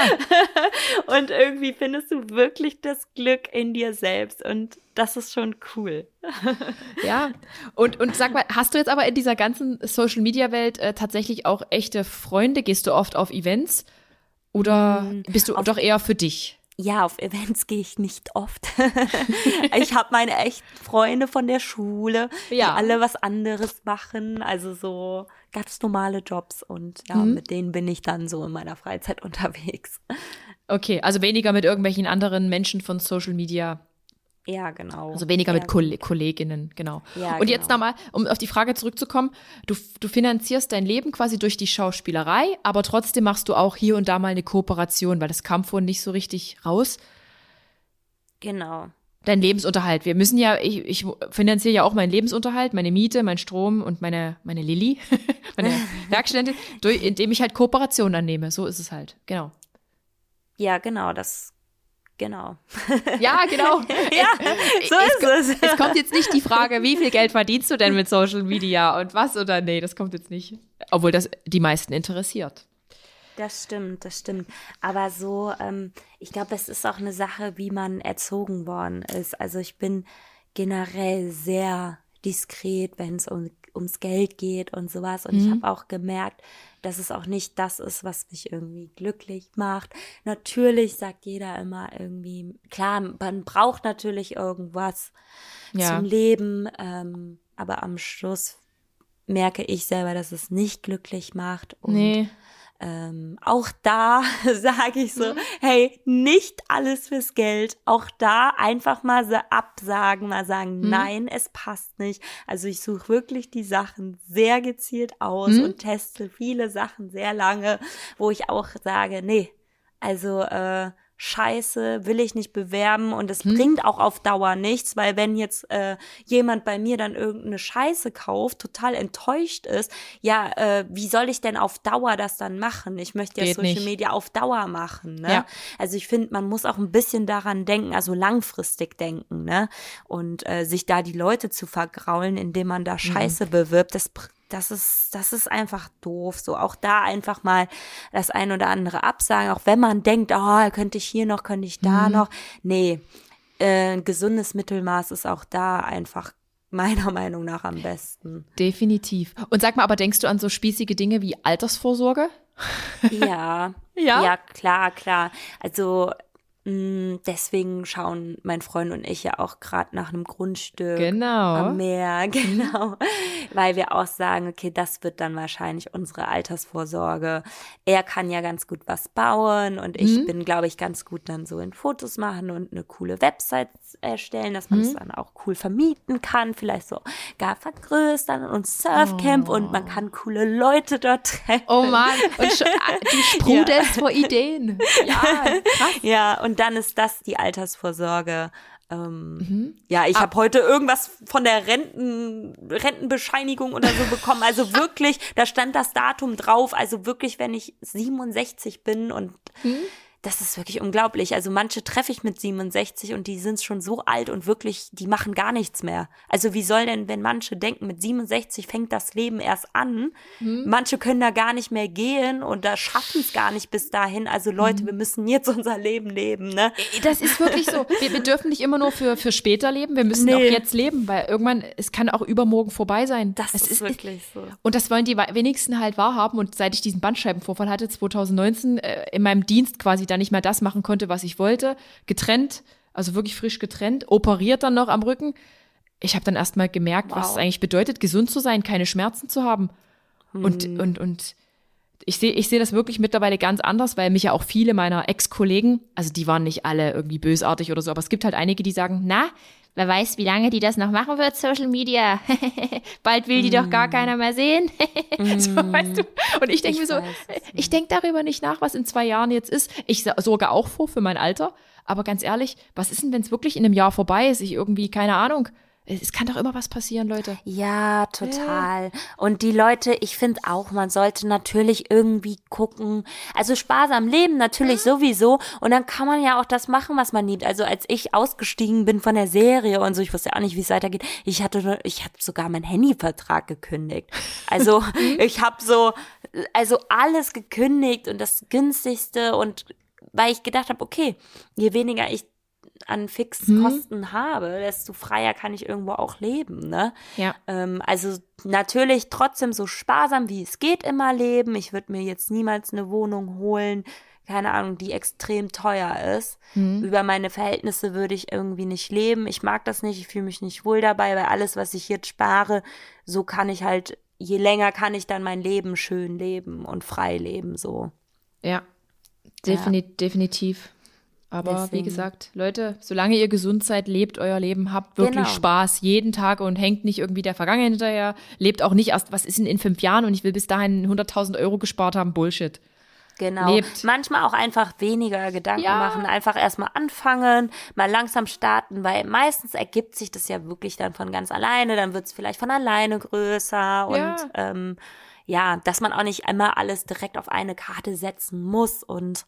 Und irgendwie findest du wirklich das Glück in dir selbst. Und das ist schon cool. Ja. Und, und sag mal, hast du jetzt aber in dieser ganzen Social Media Welt äh, tatsächlich auch echte Freunde? Gehst du oft auf Events? Oder mm, bist du doch eher für dich? Ja, auf Events gehe ich nicht oft. ich habe meine echten Freunde von der Schule, ja. die alle was anderes machen, also so ganz normale Jobs und ja, mhm. mit denen bin ich dann so in meiner Freizeit unterwegs. Okay, also weniger mit irgendwelchen anderen Menschen von Social Media ja, genau. Also weniger ja, mit Koll Kolleginnen, genau. Ja, und genau. jetzt nochmal, um auf die Frage zurückzukommen, du, du finanzierst dein Leben quasi durch die Schauspielerei, aber trotzdem machst du auch hier und da mal eine Kooperation, weil das kam vorhin nicht so richtig raus. Genau. Dein Lebensunterhalt. Wir müssen ja, ich, ich finanziere ja auch meinen Lebensunterhalt, meine Miete, mein Strom und meine, meine Lilly, meine durch, indem ich halt Kooperationen annehme. So ist es halt, genau. Ja, genau, das Genau. Ja, genau. ja, so es, ist es. Es kommt jetzt nicht die Frage, wie viel Geld verdienst du denn mit Social Media und was oder nee, das kommt jetzt nicht. Obwohl das die meisten interessiert. Das stimmt, das stimmt. Aber so, ähm, ich glaube, es ist auch eine Sache, wie man erzogen worden ist. Also ich bin generell sehr diskret, wenn es um, ums Geld geht und sowas. Und mhm. ich habe auch gemerkt, dass es auch nicht das ist, was mich irgendwie glücklich macht. Natürlich sagt jeder immer irgendwie, klar, man braucht natürlich irgendwas ja. zum Leben, ähm, aber am Schluss merke ich selber, dass es nicht glücklich macht. Und nee ähm, auch da sage ich so, mhm. hey, nicht alles fürs Geld. Auch da einfach mal so absagen, mal sagen, mhm. nein, es passt nicht. Also ich suche wirklich die Sachen sehr gezielt aus mhm. und teste viele Sachen sehr lange, wo ich auch sage, nee, also äh, Scheiße, will ich nicht bewerben und es hm. bringt auch auf Dauer nichts, weil wenn jetzt äh, jemand bei mir dann irgendeine Scheiße kauft, total enttäuscht ist, ja, äh, wie soll ich denn auf Dauer das dann machen? Ich möchte ja Geht Social nicht. Media auf Dauer machen, ne? Ja. Also ich finde, man muss auch ein bisschen daran denken, also langfristig denken, ne? Und äh, sich da die Leute zu vergraulen, indem man da hm. Scheiße mhm. bewirbt, das das ist, das ist einfach doof. So auch da einfach mal das ein oder andere absagen, auch wenn man denkt, oh, könnte ich hier noch, könnte ich da mhm. noch. Nee, äh, ein gesundes Mittelmaß ist auch da einfach meiner Meinung nach am besten. Definitiv. Und sag mal, aber denkst du an so spießige Dinge wie Altersvorsorge? Ja. ja? Ja, klar, klar. Also deswegen schauen mein Freund und ich ja auch gerade nach einem Grundstück genau. am Meer, genau, weil wir auch sagen, okay, das wird dann wahrscheinlich unsere Altersvorsorge. Er kann ja ganz gut was bauen und ich mhm. bin, glaube ich, ganz gut dann so in Fotos machen und eine coole Website erstellen, dass man es mhm. dann auch cool vermieten kann, vielleicht so gar vergrößern und Surfcamp oh. und man oh. kann coole Leute dort treffen. Oh Mann, und du sprudelst ja. vor Ideen. Ja, krass. Ja, und und dann ist das die Altersvorsorge. Ähm, mhm. Ja, ich ah. habe heute irgendwas von der Renten, Rentenbescheinigung oder so bekommen. Also wirklich, da stand das Datum drauf. Also wirklich, wenn ich 67 bin und mhm das ist wirklich unglaublich. Also manche treffe ich mit 67 und die sind schon so alt und wirklich, die machen gar nichts mehr. Also wie soll denn, wenn manche denken, mit 67 fängt das Leben erst an, hm. manche können da gar nicht mehr gehen und da schaffen es gar nicht bis dahin. Also Leute, hm. wir müssen jetzt unser Leben leben, ne? Das ist wirklich so. Wir, wir dürfen nicht immer nur für, für später leben, wir müssen nee. auch jetzt leben, weil irgendwann, es kann auch übermorgen vorbei sein. Das es ist wirklich so. Und das wollen die wenigsten halt wahrhaben und seit ich diesen Bandscheibenvorfall hatte, 2019, äh, in meinem Dienst quasi da nicht mehr das machen konnte, was ich wollte, getrennt, also wirklich frisch getrennt, operiert dann noch am Rücken. Ich habe dann erst mal gemerkt, wow. was es eigentlich bedeutet, gesund zu sein, keine Schmerzen zu haben. Hm. Und, und, und ich sehe ich seh das wirklich mittlerweile ganz anders, weil mich ja auch viele meiner Ex-Kollegen, also die waren nicht alle irgendwie bösartig oder so, aber es gibt halt einige, die sagen, na, wer weiß, wie lange die das noch machen wird, Social Media. Bald will die mm. doch gar mm. keiner mehr sehen. so, weißt du? Und ich denke mir so, ich denke darüber nicht nach, was in zwei Jahren jetzt ist. Ich sorge auch vor für mein Alter. Aber ganz ehrlich, was ist denn, wenn es wirklich in einem Jahr vorbei ist? Ich irgendwie, keine Ahnung, es kann doch immer was passieren, Leute. Ja, total. Ja. Und die Leute, ich finde auch, man sollte natürlich irgendwie gucken. Also sparsam leben natürlich ja. sowieso. Und dann kann man ja auch das machen, was man liebt. Also als ich ausgestiegen bin von der Serie und so, ich wusste auch nicht, wie es weitergeht. Ich hatte, ich habe sogar meinen Handyvertrag gekündigt. Also ich habe so, also alles gekündigt und das günstigste und weil ich gedacht habe, okay, je weniger ich an Fixkosten hm. habe, desto freier kann ich irgendwo auch leben. Ne? Ja. Ähm, also natürlich trotzdem so sparsam wie es geht immer leben. Ich würde mir jetzt niemals eine Wohnung holen, keine Ahnung, die extrem teuer ist. Hm. Über meine Verhältnisse würde ich irgendwie nicht leben. Ich mag das nicht, ich fühle mich nicht wohl dabei, weil alles, was ich jetzt spare, so kann ich halt, je länger kann ich dann mein Leben schön leben und frei leben, so. Ja, Defini ja. definitiv. Aber Deswegen. wie gesagt, Leute, solange ihr gesund seid, lebt euer Leben, habt wirklich genau. Spaß jeden Tag und hängt nicht irgendwie der Vergangenheit hinterher. Lebt auch nicht erst, was ist denn in fünf Jahren und ich will bis dahin 100.000 Euro gespart haben. Bullshit. Genau. Lebt. Manchmal auch einfach weniger Gedanken ja. machen, einfach erstmal anfangen, mal langsam starten, weil meistens ergibt sich das ja wirklich dann von ganz alleine, dann wird es vielleicht von alleine größer und ja. Ähm, ja, dass man auch nicht einmal alles direkt auf eine Karte setzen muss und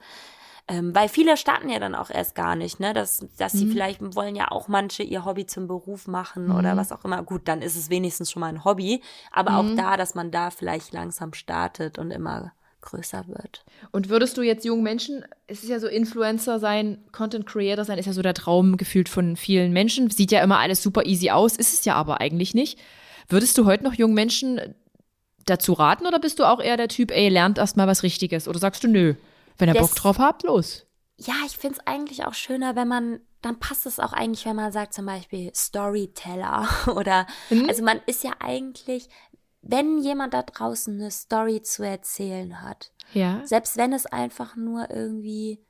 ähm, weil viele starten ja dann auch erst gar nicht, ne? Dass, dass mhm. sie vielleicht wollen ja auch manche ihr Hobby zum Beruf machen mhm. oder was auch immer. Gut, dann ist es wenigstens schon mal ein Hobby. Aber mhm. auch da, dass man da vielleicht langsam startet und immer größer wird. Und würdest du jetzt jungen Menschen, es ist ja so Influencer sein, Content Creator sein, ist ja so der Traum gefühlt von vielen Menschen. Sieht ja immer alles super easy aus, ist es ja aber eigentlich nicht. Würdest du heute noch jungen Menschen dazu raten oder bist du auch eher der Typ, ey, lernt erst mal was Richtiges? Oder sagst du, nö, wenn ihr das, Bock drauf habt, los. Ja, ich finde es eigentlich auch schöner, wenn man, dann passt es auch eigentlich, wenn man sagt zum Beispiel Storyteller oder, mhm. also man ist ja eigentlich, wenn jemand da draußen eine Story zu erzählen hat, ja. selbst wenn es einfach nur irgendwie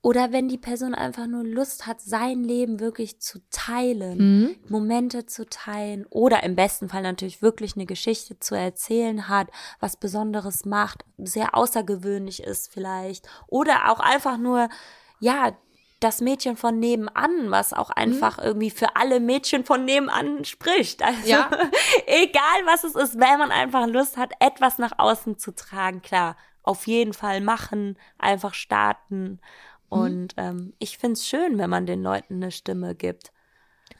oder wenn die Person einfach nur Lust hat, sein Leben wirklich zu teilen, mhm. Momente zu teilen oder im besten Fall natürlich wirklich eine Geschichte zu erzählen hat, was Besonderes macht, sehr außergewöhnlich ist vielleicht. Oder auch einfach nur, ja, das Mädchen von nebenan, was auch einfach mhm. irgendwie für alle Mädchen von nebenan spricht. Also ja. egal was es ist, wenn man einfach Lust hat, etwas nach außen zu tragen, klar, auf jeden Fall machen, einfach starten Mhm. Und ähm, ich finde es schön, wenn man den Leuten eine Stimme gibt.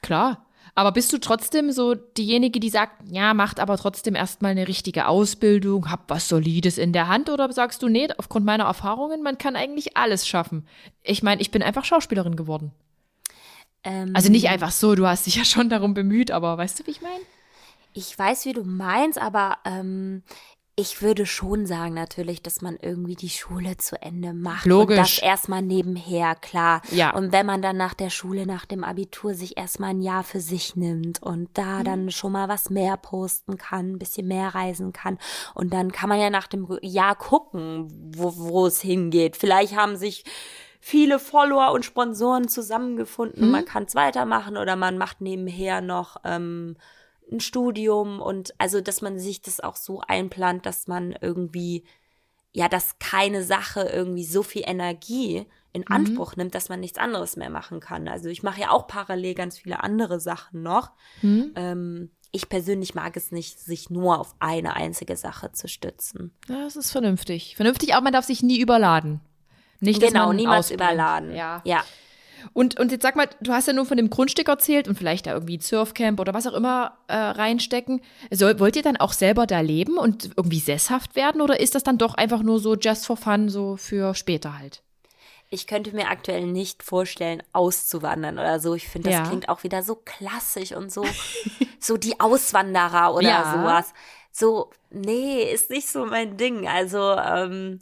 Klar. Aber bist du trotzdem so diejenige, die sagt, ja, macht aber trotzdem erstmal eine richtige Ausbildung, hab was Solides in der Hand? Oder sagst du, nee, aufgrund meiner Erfahrungen, man kann eigentlich alles schaffen? Ich meine, ich bin einfach Schauspielerin geworden. Ähm, also nicht einfach so, du hast dich ja schon darum bemüht, aber weißt du, wie ich meine? Ich weiß, wie du meinst, aber ähm, ich würde schon sagen natürlich, dass man irgendwie die Schule zu Ende macht. Logisch. Und das erstmal nebenher, klar. Ja. Und wenn man dann nach der Schule, nach dem Abitur sich erstmal ein Jahr für sich nimmt und da mhm. dann schon mal was mehr posten kann, ein bisschen mehr reisen kann. Und dann kann man ja nach dem Jahr gucken, wo, wo es hingeht. Vielleicht haben sich viele Follower und Sponsoren zusammengefunden mhm. und man kann es weitermachen oder man macht nebenher noch ähm, ein Studium und also, dass man sich das auch so einplant, dass man irgendwie, ja, dass keine Sache irgendwie so viel Energie in mhm. Anspruch nimmt, dass man nichts anderes mehr machen kann. Also ich mache ja auch parallel ganz viele andere Sachen noch. Mhm. Ähm, ich persönlich mag es nicht, sich nur auf eine einzige Sache zu stützen. Ja, das ist vernünftig. Vernünftig, aber man darf sich nie überladen. Nicht, genau, niemals ausbrennt. überladen. Ja. ja. Und, und jetzt sag mal, du hast ja nur von dem Grundstück erzählt und vielleicht da irgendwie Surfcamp oder was auch immer äh, reinstecken. Soll, wollt ihr dann auch selber da leben und irgendwie sesshaft werden oder ist das dann doch einfach nur so just for fun, so für später halt? Ich könnte mir aktuell nicht vorstellen, auszuwandern oder so. Ich finde, das ja. klingt auch wieder so klassisch und so, so die Auswanderer oder ja. sowas. So, nee, ist nicht so mein Ding. Also, ähm,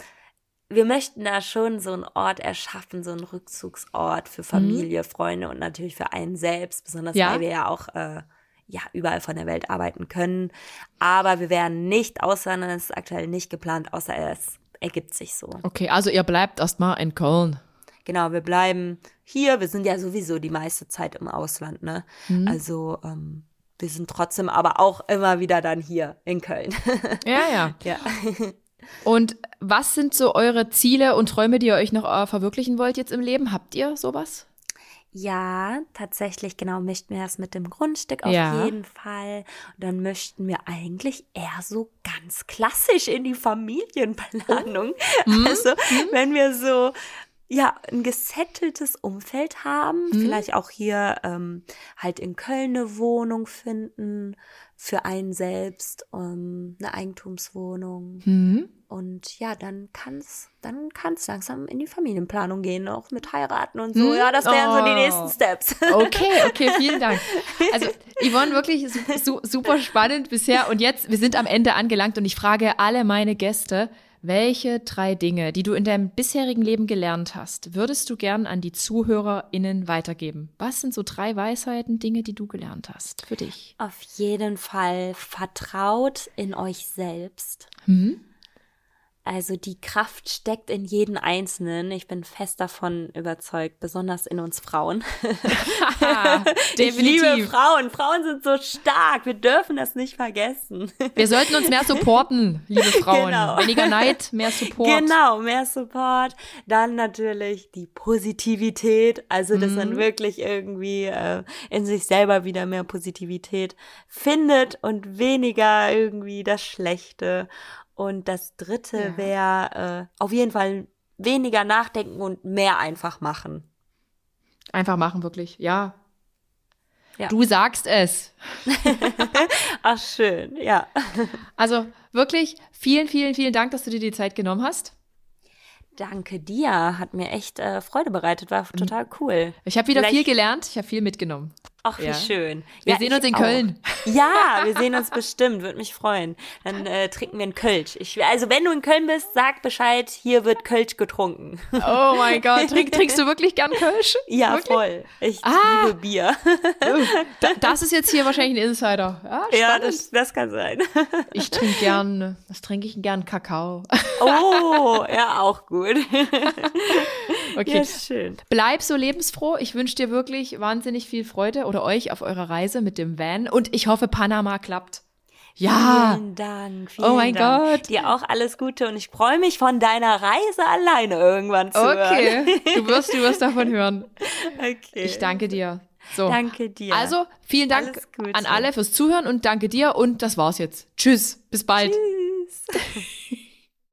wir möchten da schon so einen Ort erschaffen, so einen Rückzugsort für Familie, mhm. Freunde und natürlich für einen selbst, besonders ja. weil wir ja auch äh, ja überall von der Welt arbeiten können. Aber wir werden nicht auswandern, das ist aktuell nicht geplant, außer es ergibt sich so. Okay, also ihr bleibt erstmal in Köln. genau, wir bleiben hier. Wir sind ja sowieso die meiste Zeit im Ausland, ne? Mhm. Also ähm, wir sind trotzdem aber auch immer wieder dann hier in Köln. Ja, ja. ja. Und was sind so eure Ziele und Träume, die ihr euch noch äh, verwirklichen wollt jetzt im Leben? Habt ihr sowas? Ja, tatsächlich, genau, möchten wir das mit dem Grundstück auf Ja. jeden Fall. Und dann möchten wir eigentlich eher so ganz klassisch in die Familienplanung. Mhm. Also, wenn wir so, ja, ein gesetteltes Umfeld haben, Mhm. vielleicht auch hier ähm, halt in Köln eine Wohnung finden, für einen selbst, ähm, eine Eigentumswohnung. Mhm. Und ja, dann kann's, dann kann's langsam in die Familienplanung gehen, auch mit heiraten und so. Hm? Ja, das wären so die Oh. nächsten Steps. Okay, okay, vielen Dank. Also, Yvonne, wirklich su su super spannend bisher. Und jetzt, wir sind am Ende angelangt und ich frage alle meine Gäste, welche drei Dinge, die du in deinem bisherigen Leben gelernt hast, würdest du gern an die ZuhörerInnen weitergeben? Was sind so drei Weisheiten, Dinge, die du gelernt hast für dich? Auf jeden Fall vertraut in euch selbst. Mhm. Also die Kraft steckt in jeden Einzelnen. Ich bin fest davon überzeugt, besonders in uns Frauen. Ich liebe Frauen. Frauen sind so stark. Wir dürfen das nicht vergessen. Wir sollten uns mehr supporten, liebe Frauen. Genau. Weniger Neid, mehr Support. Genau, mehr Support. Dann natürlich die Positivität, also dass man wirklich irgendwie äh, in sich selber wieder mehr Positivität findet und weniger irgendwie das Schlechte. Und das Dritte Ja. wäre äh, auf jeden Fall weniger nachdenken und mehr einfach machen. Einfach machen, wirklich. Ja. Ja. Du sagst es. Ach schön, ja. Also wirklich vielen, vielen, vielen Dank, dass du dir die Zeit genommen hast. Danke dir, hat mir echt äh, Freude bereitet, war total cool. Ich habe wieder Vielleicht- viel gelernt, ich habe viel mitgenommen. Ach, wie Ja. schön. Wir Ja, sehen uns in auch. Köln. Ja, wir sehen uns bestimmt, würde mich freuen. Dann äh, trinken wir einen Kölsch. Ich, also wenn du in Köln bist, sag Bescheid, hier wird Kölsch getrunken. Oh mein Gott, Trink, trinkst du wirklich gern Kölsch? Ja, Wirklich? voll. Ich Ah. liebe Bier. Oh, da, das ist jetzt hier wahrscheinlich ein Insider. Ja, spannend. Ja, das, das kann sein. ich trinke gern, was trinke ich gern? Kakao. Oh, ja, auch gut. Okay. Ja, schön. Bleib so lebensfroh. Ich wünsche dir wirklich wahnsinnig viel Freude oder euch auf eurer Reise mit dem Van. Und ich hoffe, Panama klappt. Ja. Vielen Dank. Vielen Oh mein Dank. Gott. Dir auch alles Gute und ich freue mich von deiner Reise alleine irgendwann zu hören. Okay. Du wirst, du wirst davon hören. Okay. Ich danke dir. So. Danke dir. Also, vielen Dank an alle fürs Zuhören und danke dir und das war's jetzt. Tschüss. Bis bald. Tschüss.